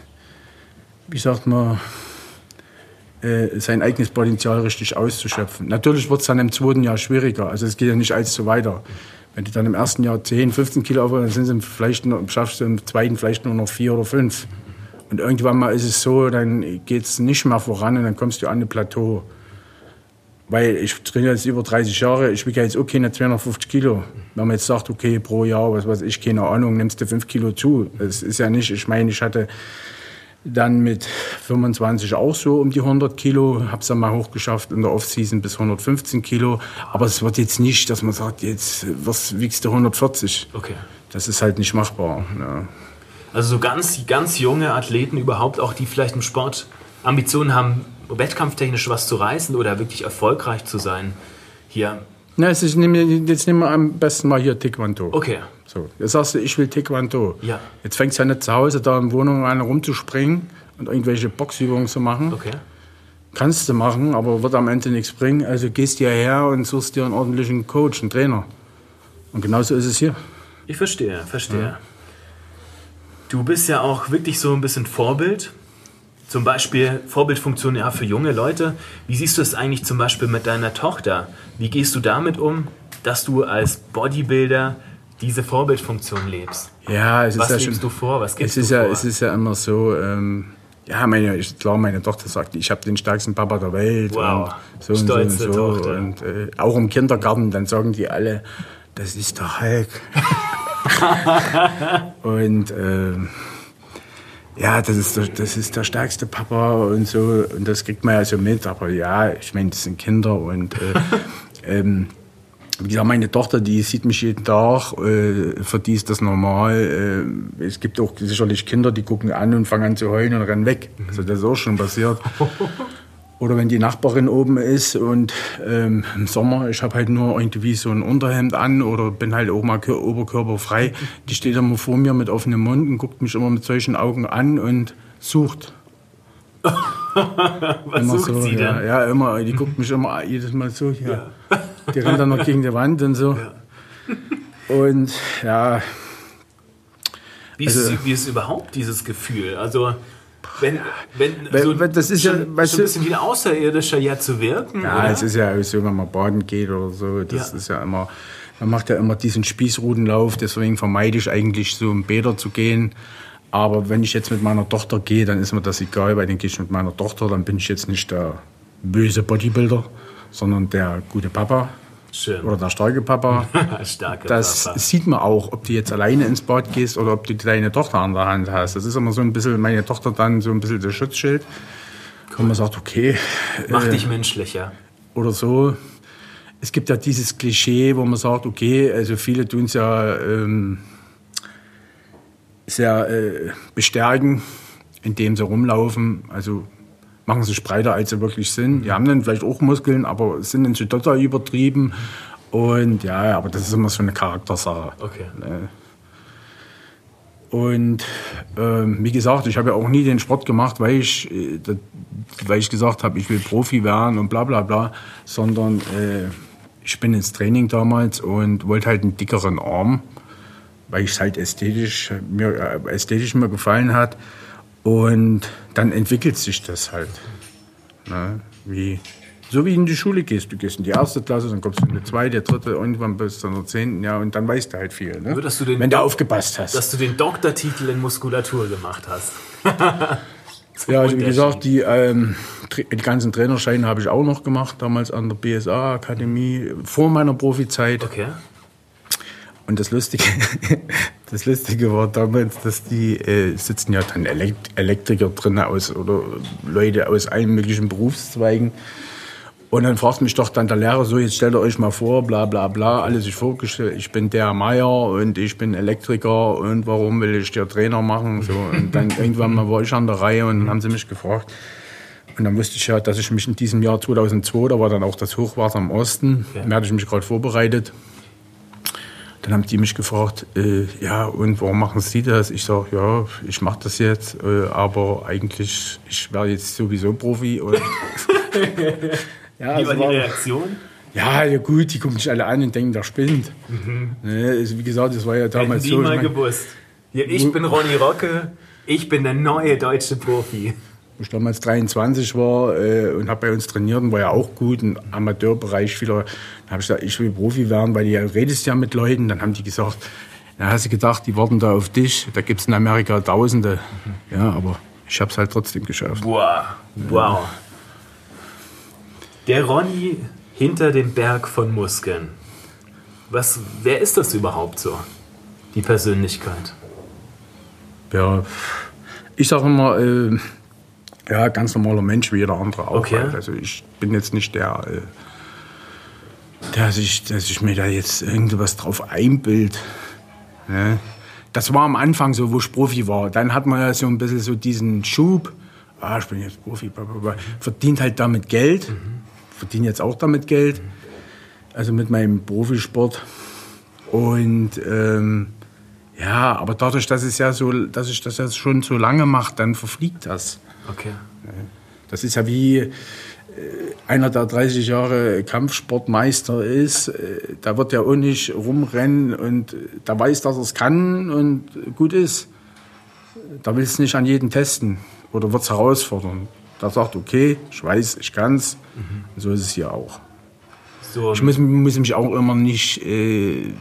wie sagt man, äh, sein eigenes Potenzial richtig auszuschöpfen. Natürlich wird es dann im zweiten Jahr schwieriger. Also es geht ja nicht so weiter. Wenn du dann im ersten Jahr 10, 15 Kilo aufhörst, dann sind sie vielleicht noch, schaffst du im zweiten vielleicht nur noch vier oder fünf. Und irgendwann mal ist es so, dann geht es nicht mehr voran und dann kommst du an ein Plateau. Weil ich trainiere jetzt über 30 Jahre, ich wiege jetzt auch keine 250 Kilo. Wenn man jetzt sagt, okay, pro Jahr, was weiß ich, keine Ahnung, nimmst du 5 Kilo zu. Das ist ja nicht, ich meine, ich hatte Dann mit 25 auch so um die 100 Kilo. Habe es dann mal hochgeschafft in der Offseason bis 115 Kilo. Aber es wird jetzt nicht, dass man sagt, jetzt was wiegst du 140. Okay. Das ist halt nicht machbar. Ja. Also so ganz, ganz junge Athleten überhaupt auch, die vielleicht im Sport Ambitionen haben, wettkampftechnisch was zu reißen oder wirklich erfolgreich zu sein. Hier. Na, jetzt, nehmen wir, jetzt nehmen wir am besten mal hier Taekwondo. Okay. So, jetzt sagst du, ich will Taekwondo. Ja. Jetzt fängst du ja nicht zu Hause da in Wohnung an rumzuspringen und irgendwelche Boxübungen zu machen. Okay. Kannst du machen, aber wird am Ende nichts bringen. Also gehst du hierher und suchst dir einen ordentlichen Coach, einen Trainer. Und genauso ist es hier. Ich verstehe, verstehe. Du bist ja auch wirklich so ein bisschen Vorbild. Zum Beispiel Vorbildfunktion ja für junge Leute. Wie siehst du es eigentlich zum Beispiel mit deiner Tochter? Wie gehst du damit um, dass du als Bodybuilder diese Vorbildfunktion lebst? Ja, es Was ist ja lebst schon, du vor? Was gibst es ist du ja, vor? es ist ja immer so. Ähm, ja, meine, ich- klar, meine Tochter sagt, ich habe den stärksten Papa der Welt. Wow. Und so und so und Stolze so. Tochter. Und äh, auch im Kindergarten, dann sagen die alle, das ist der Hulk. und ähm, ja, das ist, der, das ist der stärkste Papa und so. Und das kriegt man ja so mit. Aber ja, ich meine, das sind Kinder und äh, ähm, wie gesagt, meine Tochter, die sieht mich jeden Tag, äh, für die ist das normal. Äh, es gibt auch sicherlich Kinder, die gucken an und fangen an zu heulen und rennen weg. Also das ist auch schon passiert. Oder wenn die Nachbarin oben ist und ähm, im Sommer, ich habe halt nur irgendwie so ein Unterhemd an oder bin halt auch mal kör- oberkörperfrei, die steht immer vor mir mit offenem Mund und guckt mich immer mit solchen Augen an und sucht. Was Immer sucht so, sie ja, denn? ja, immer. Die guckt mich immer jedes Mal so hier. Die rennt dann noch gegen die Wand und so. Und ja, Wie ist, Also- es, wie ist überhaupt dieses Gefühl? Also, wenn, wenn, Weil- so, weil das ist ja, schon, weißt schon ein bisschen wie ein Außerirdischer ja zu wirken, ja, oder? es ist ja so, wenn man baden geht oder so, das Ja. ist ja immer, man macht ja immer diesen Spießrutenlauf, deswegen vermeide ich eigentlich so in Bäder zu gehen. Aber wenn ich jetzt mit meiner Tochter gehe, dann ist mir das egal, weil dann gehe ich mit meiner Tochter, dann bin ich jetzt nicht der böse Bodybuilder, sondern der gute Papa Schön. oder der starke Papa. Starke Das Papa. sieht man auch, ob du jetzt alleine ins Bad gehst oder ob du deine Tochter an der Hand hast. Das ist immer so ein bisschen, meine Tochter dann so ein bisschen das Schutzschild. Und man sagt, okay, Macht äh, dich menschlicher. oder so. Es gibt ja dieses Klischee, wo man sagt, okay, also viele tun es ja ähm, sehr äh, bestärken, indem sie rumlaufen. Also machen sich breiter, als sie wirklich sind. Die haben dann vielleicht auch Muskeln, aber sind dann so total übertrieben. Und ja, aber das ist immer so eine Charaktersache. Okay. Und ähm, wie gesagt, ich habe ja auch nie den Sport gemacht, weil ich, äh, das, weil ich gesagt habe, ich will Profi werden und bla bla bla, sondern äh, ich bin ins Training damals und wollte halt einen dickeren Arm, weil ich es halt ästhetisch mir, äh, ästhetisch mir gefallen hat. Und dann entwickelt sich das halt. Ne? Wie, so wie in die Schule gehst. Du gehst in die erste Klasse, dann kommst du in die zweite, dritte, irgendwann bis zu der zehnten, ja, und dann weißt du halt viel. Ne? Würdest du den- Wenn du aufgepasst hast. Dass du den Doktortitel in Muskulatur gemacht hast. Ja, also wie gesagt, die, ähm, die ganzen Trainerscheine habe ich auch noch gemacht, damals an der BSA-Akademie, vor meiner Profizeit. Okay. Und das Lustige, das Lustige war damals, dass die äh, sitzen ja dann Elekt Elektriker drin aus oder Leute aus allen möglichen Berufszweigen. Und dann fragt mich doch dann der Lehrer so, jetzt stellt ihr euch mal vor, bla bla bla, alles sich vorgestellt, ich bin der Meier und ich bin Elektriker und warum will ich dir Trainer machen? So, und dann irgendwann mal war ich an der Reihe und dann haben sie mich gefragt. Und dann wusste ich ja, dass ich mich in diesem Jahr 2002, da war dann auch das Hochwasser im Osten, Okay. da hatte ich mich gerade vorbereitet. Dann haben die mich gefragt, äh, ja, und warum machen Sie das? Ich sage, ja, ich mache das jetzt, äh, aber eigentlich, ich wäre jetzt sowieso Profi. Und ja, Wie war die war- Reaktion? ja, ja, gut, die gucken sich alle an und denken, der spinnt. Ne, also wie gesagt, das war ja Hätten damals die so. ich mal mein- gewusst. Ja, ich bin Ronny Rocke, ich bin der neue deutsche Profi. Wo ich damals 23 war äh, und habe bei uns trainiert und war ja auch gut im Amateurbereich wieder. Dann habe ich gesagt, ich will Profi werden, weil du ja redest ja mit Leuten. Dann haben die gesagt, na hast du gedacht, die warten da auf dich. Da gibt es in Amerika Tausende. Ja, aber ich habe es halt trotzdem geschafft. Wow. Wow. Der Ronny hinter dem Berg von Muskeln. Was, wer ist das überhaupt so? Die Persönlichkeit. Ja, Ich sage immer, äh, ja, ganz normaler Mensch wie jeder andere auch. Okay. Halt. Also ich bin jetzt nicht der, äh, der sich, dass ich mir da jetzt irgendwas drauf einbild. Ne? Das war am Anfang so, wo ich Profi war. Dann hat man ja so ein bisschen so diesen Schub. Ah, ich bin jetzt Profi, bla, bla, bla. verdient halt damit Geld. Verdiene jetzt auch damit Geld. Also mit meinem Profisport. Und ähm, ja, aber dadurch, dass es ja so, dass ich das jetzt schon so lange mache, dann verfliegt das. Okay. Das ist ja wie äh, einer, der 30 Jahre Kampfsportmeister ist, äh, da wird ja auch nicht rumrennen und äh, da weiß, dass er es kann und gut ist. Da will es nicht an jeden testen oder wird es herausfordern. Da sagt, okay, ich weiß, ich kann's. Und so ist es hier auch. So, Ich muss, muss mich auch immer nicht äh,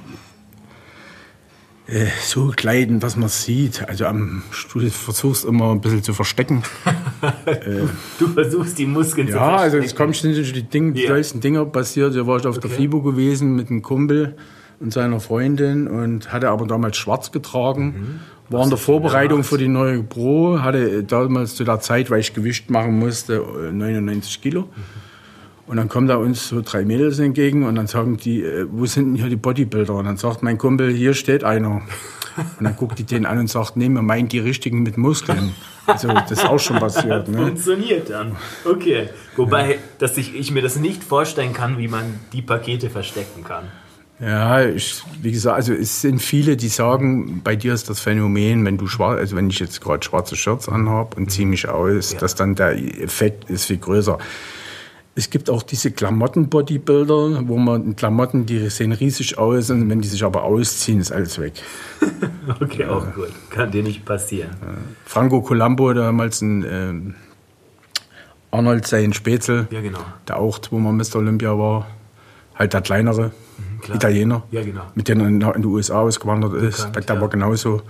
äh, so kleiden, dass man es sieht. Also am Stuhl versuchst immer ein bisschen zu verstecken. du versuchst die Muskeln zu Ja, also es verstecken. kommen ständig die, Ding, die Ja. tollsten Dinger passiert. Da war ich auf der Okay. FIBO gewesen mit einem Kumpel und seiner Freundin und hatte aber damals schwarz getragen. War in der Vorbereitung für die neue Pro, hatte damals zu der Zeit, weil ich Gewicht machen musste, äh, 99 Kilo. Und dann kommen da uns so drei Mädels entgegen und dann sagen die, äh, wo sind denn hier die Bodybuilder? Und dann sagt mein Kumpel, hier steht einer. Und dann guckt die den an und sagt, nee, wir meinen die richtigen mit Muskeln. Also das ist auch schon passiert. Ne? Funktioniert dann. Okay. Wobei, dass ich, ich mir das nicht vorstellen kann, wie man die Pakete verstecken kann. Ja, ich, wie gesagt, also es sind viele, die sagen, bei dir ist das Phänomen, wenn du schwarz, also wenn ich jetzt gerade schwarze Shirts anhabe und ziehe mich aus, Ja. dass dann der Effekt ist viel größer. Es gibt auch diese Klamotten-Bodybuilder, wo man in Klamotten, die sehen riesig aus und wenn die sich aber ausziehen, ist alles weg. Okay, auch gut. Kann dir nicht passieren. Franco Colombo, damals ein ähm, Arnold sein Spätzle, Ja, genau. der auch zweimal Mr. Olympia war, halt der kleinere klar. Italiener, Ja, genau. mit dem er in in die USA ausgewandert ist. Bekannt, der ja. war genauso.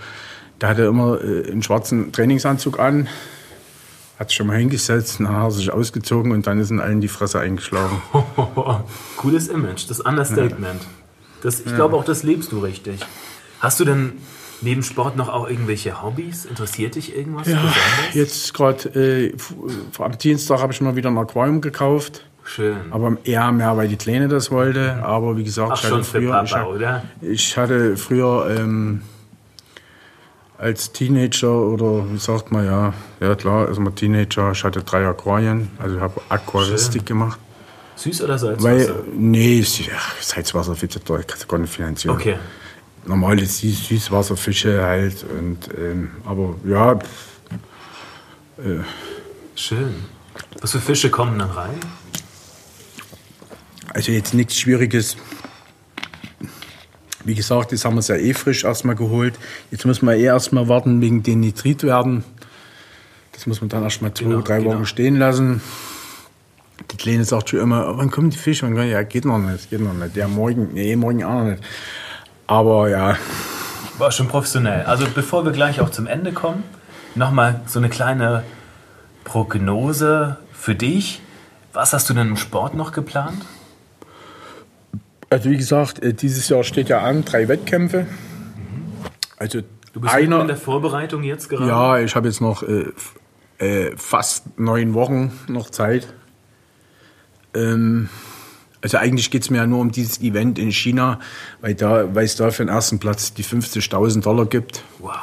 Der hatte immer äh, einen schwarzen Trainingsanzug an, hat sich schon mal hingesetzt, dann hat er sich ausgezogen und dann ist in allen die Fresse eingeschlagen. Cooles Image, das Understatement. Das, ich glaube auch, das lebst du richtig. Hast du denn neben Sport noch auch irgendwelche Hobbys? Interessiert dich irgendwas Ja, besonders? jetzt gerade äh, äh, am Dienstag habe ich mal wieder ein Aquarium gekauft. Schön. Aber eher mehr, weil die Kleine das wollte. Aber wie gesagt, Ach, ich hatte früher, Papa, ich, ich hatte früher ähm, als Teenager oder wie sagt man ja, ja klar, also mal Teenager, ich hatte drei Aquarien, also ich habe Aquaristik gemacht. Süß oder Salzwasser? Weil, nee, ja, Salzwasserfische, da kannst du gar nicht finanzieren. okay. Normale Süß Süßwasserfische halt. Und, ähm, aber ja, Schön. Was für Fische kommen dann rein? Also jetzt nichts Schwieriges. Wie gesagt, das haben wir ja eh frisch erstmal geholt. Jetzt müssen wir eh erstmal warten wegen den Nitritwerten. Das muss man dann erstmal zwei, Genau, drei genau. Wochen stehen lassen. Die Kleine sagt schon immer, "Oh, wann kommen die Fische? Wann kommen-" Ja, geht noch nicht, geht noch nicht. Ja, morgen, nee, morgen auch noch nicht. Aber ja, War schon professionell. Also bevor wir gleich auch zum Ende kommen, nochmal so eine kleine Prognose für dich. Was hast du denn im Sport noch geplant? Also wie gesagt, äh, dieses Jahr steht ja an, drei Wettkämpfe. Also Du bist mitten in einer, der Vorbereitung jetzt gerade? Ja, ich habe jetzt noch äh, äh, fast neun Wochen noch Zeit. Ähm, also eigentlich geht es mir ja nur um dieses Event in China, weil, da, weil es da für den ersten Platz die 50.000 Dollar gibt. Wow.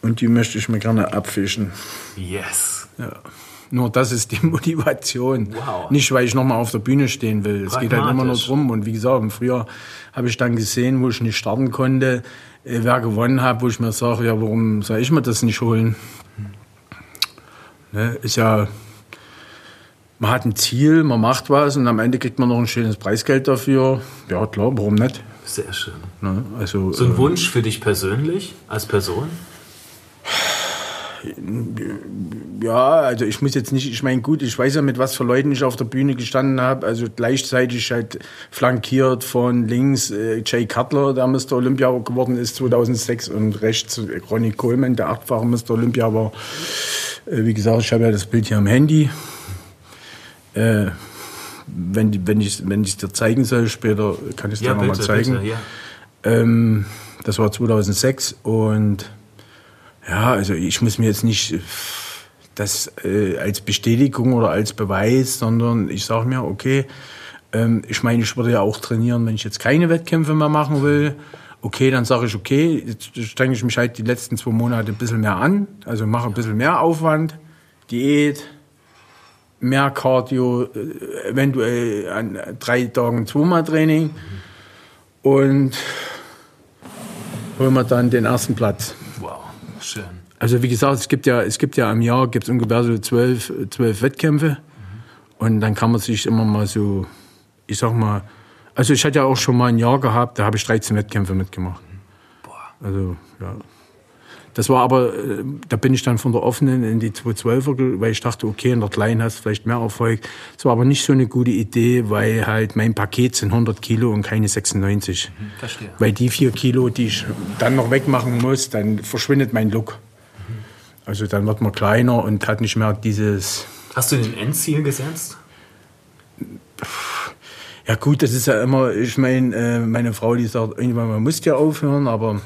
Und die möchte ich mir gerne abfischen. Yes. Ja. Nur das ist die Motivation. Wow. Nicht, weil ich nochmal auf der Bühne stehen will. Es geht halt immer nur drum. Und wie gesagt, im Frühjahr habe ich dann gesehen, wo ich nicht starten konnte, äh, wer gewonnen hat, wo ich mir sage, ja, warum soll ich mir das nicht holen? Ne, ist ja, man hat ein Ziel, man macht was und am Ende kriegt man noch ein schönes Preisgeld dafür. Ja, klar, warum nicht? Sehr schön. Ne? Also, So ein äh, Wunsch für dich persönlich, als Person? Ja, also ich muss jetzt nicht, ich meine, gut, ich weiß ja, mit was für Leuten ich auf der Bühne gestanden habe. Also gleichzeitig halt flankiert von links äh, Jay Cutler, der Mr. Olympia geworden ist 2006 und rechts äh, Ronnie Coleman, der achtfache Mr. Olympia war. Äh, wie gesagt, ich habe ja das Bild hier am Handy. Äh, wenn, wenn ich wenn ich dir zeigen soll später, kann ich es dir nochmal bitte, zeigen. bitte, ja. Ähm, das war 2006 und Ja, also ich muss mir jetzt nicht das äh, als Bestätigung oder als Beweis, sondern ich sage mir, okay, ähm, ich meine, ich würde ja auch trainieren, wenn ich jetzt keine Wettkämpfe mehr machen will. Okay, dann sage ich, okay, jetzt strenge ich mich halt die letzten zwei Monate ein bisschen mehr an, also mache ein bisschen mehr Aufwand, Diät, mehr Cardio, äh, eventuell an drei Tagen zweimal Training und holen wir dann den ersten Platz. Schön. Also wie gesagt, es gibt ja, es gibt ja im Jahr gibt's ungefähr so zwölf, zwölf Wettkämpfe. Mhm. Und dann kann man sich immer mal so, ich sag mal, also ich hatte ja auch schon mal ein Jahr gehabt, da habe ich 13 Wettkämpfe mitgemacht. Boah. Also, ja. Das war aber, äh, da bin ich dann von der offenen in die 212er, weil ich dachte, okay, in der kleinen hast du vielleicht mehr Erfolg. Das war aber nicht so eine gute Idee, weil halt mein Paket sind 100 Kilo und keine 96. Mhm, verstehe. Weil die vier Kilo, die ich dann noch wegmachen muss, dann verschwindet mein Look. Mhm. Also dann wird man kleiner und hat nicht mehr dieses... Hast du den Endziel gesetzt? Ja gut, das ist ja immer, ich meine, äh, meine Frau, die sagt, irgendwann, man muss ja aufhören, aber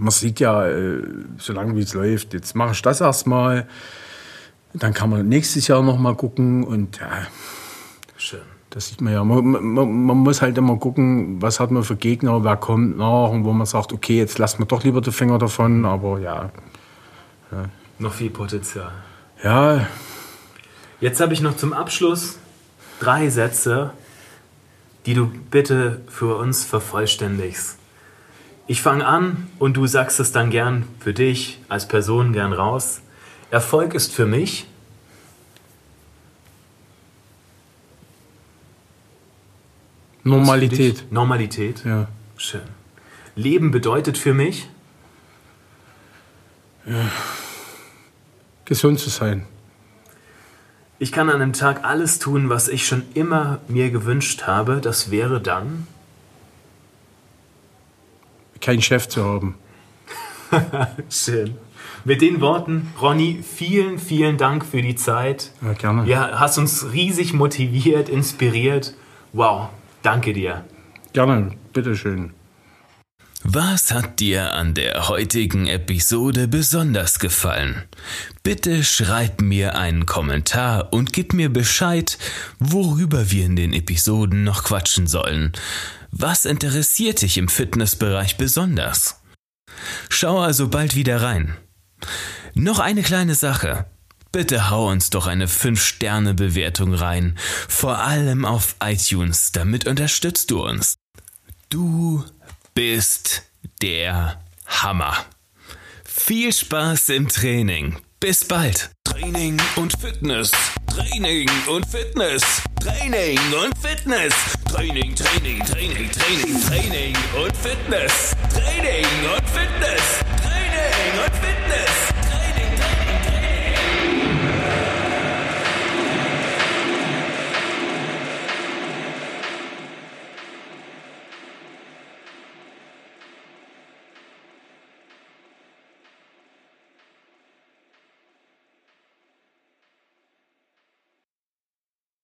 man sieht ja, äh, solange wie es läuft, jetzt mache ich das erstmal. Dann kann man nächstes Jahr noch mal gucken und ja, schön. Das sieht man ja. Man, man, man, muss halt immer gucken, was hat man für Gegner, wer kommt nach und wo man sagt, okay, jetzt lassen wir doch lieber die Finger davon, aber ja. ja. Noch viel Potenzial. Ja. Jetzt habe ich noch zum Abschluss drei Sätze, die du bitte für uns vervollständigst. Ich fange an und du sagst es dann gern für dich als Person gern raus. Erfolg ist für mich Normalität. Normalität. Ja. Schön. Leben bedeutet für mich ja. gesund zu sein. Ich kann an einem Tag alles tun, was ich schon immer mir gewünscht habe. Das wäre dann keinen Chef zu haben. Schön. Mit den Worten, Ronny, vielen, vielen Dank für die Zeit. Ja, gerne. Ja, hast uns riesig motiviert, inspiriert. Wow, danke dir. Gerne, bitteschön. Was hat dir an der heutigen Episode besonders gefallen? Bitte schreib mir einen Kommentar und gib mir Bescheid, worüber wir in den Episoden noch quatschen sollen. Was interessiert dich im Fitnessbereich besonders? Schau also bald wieder rein. Noch eine kleine Sache. Bitte hau uns doch eine 5-Sterne-Bewertung rein, vor allem auf iTunes, damit unterstützt du uns. Du bist der Hammer. Viel Spaß im Training. Bis bald. Training und Fitness. Training und Fitness. Training und Fitness. Training, Training, Training, Training, Training und Fitness. Training und Fitness. Training und Fitness.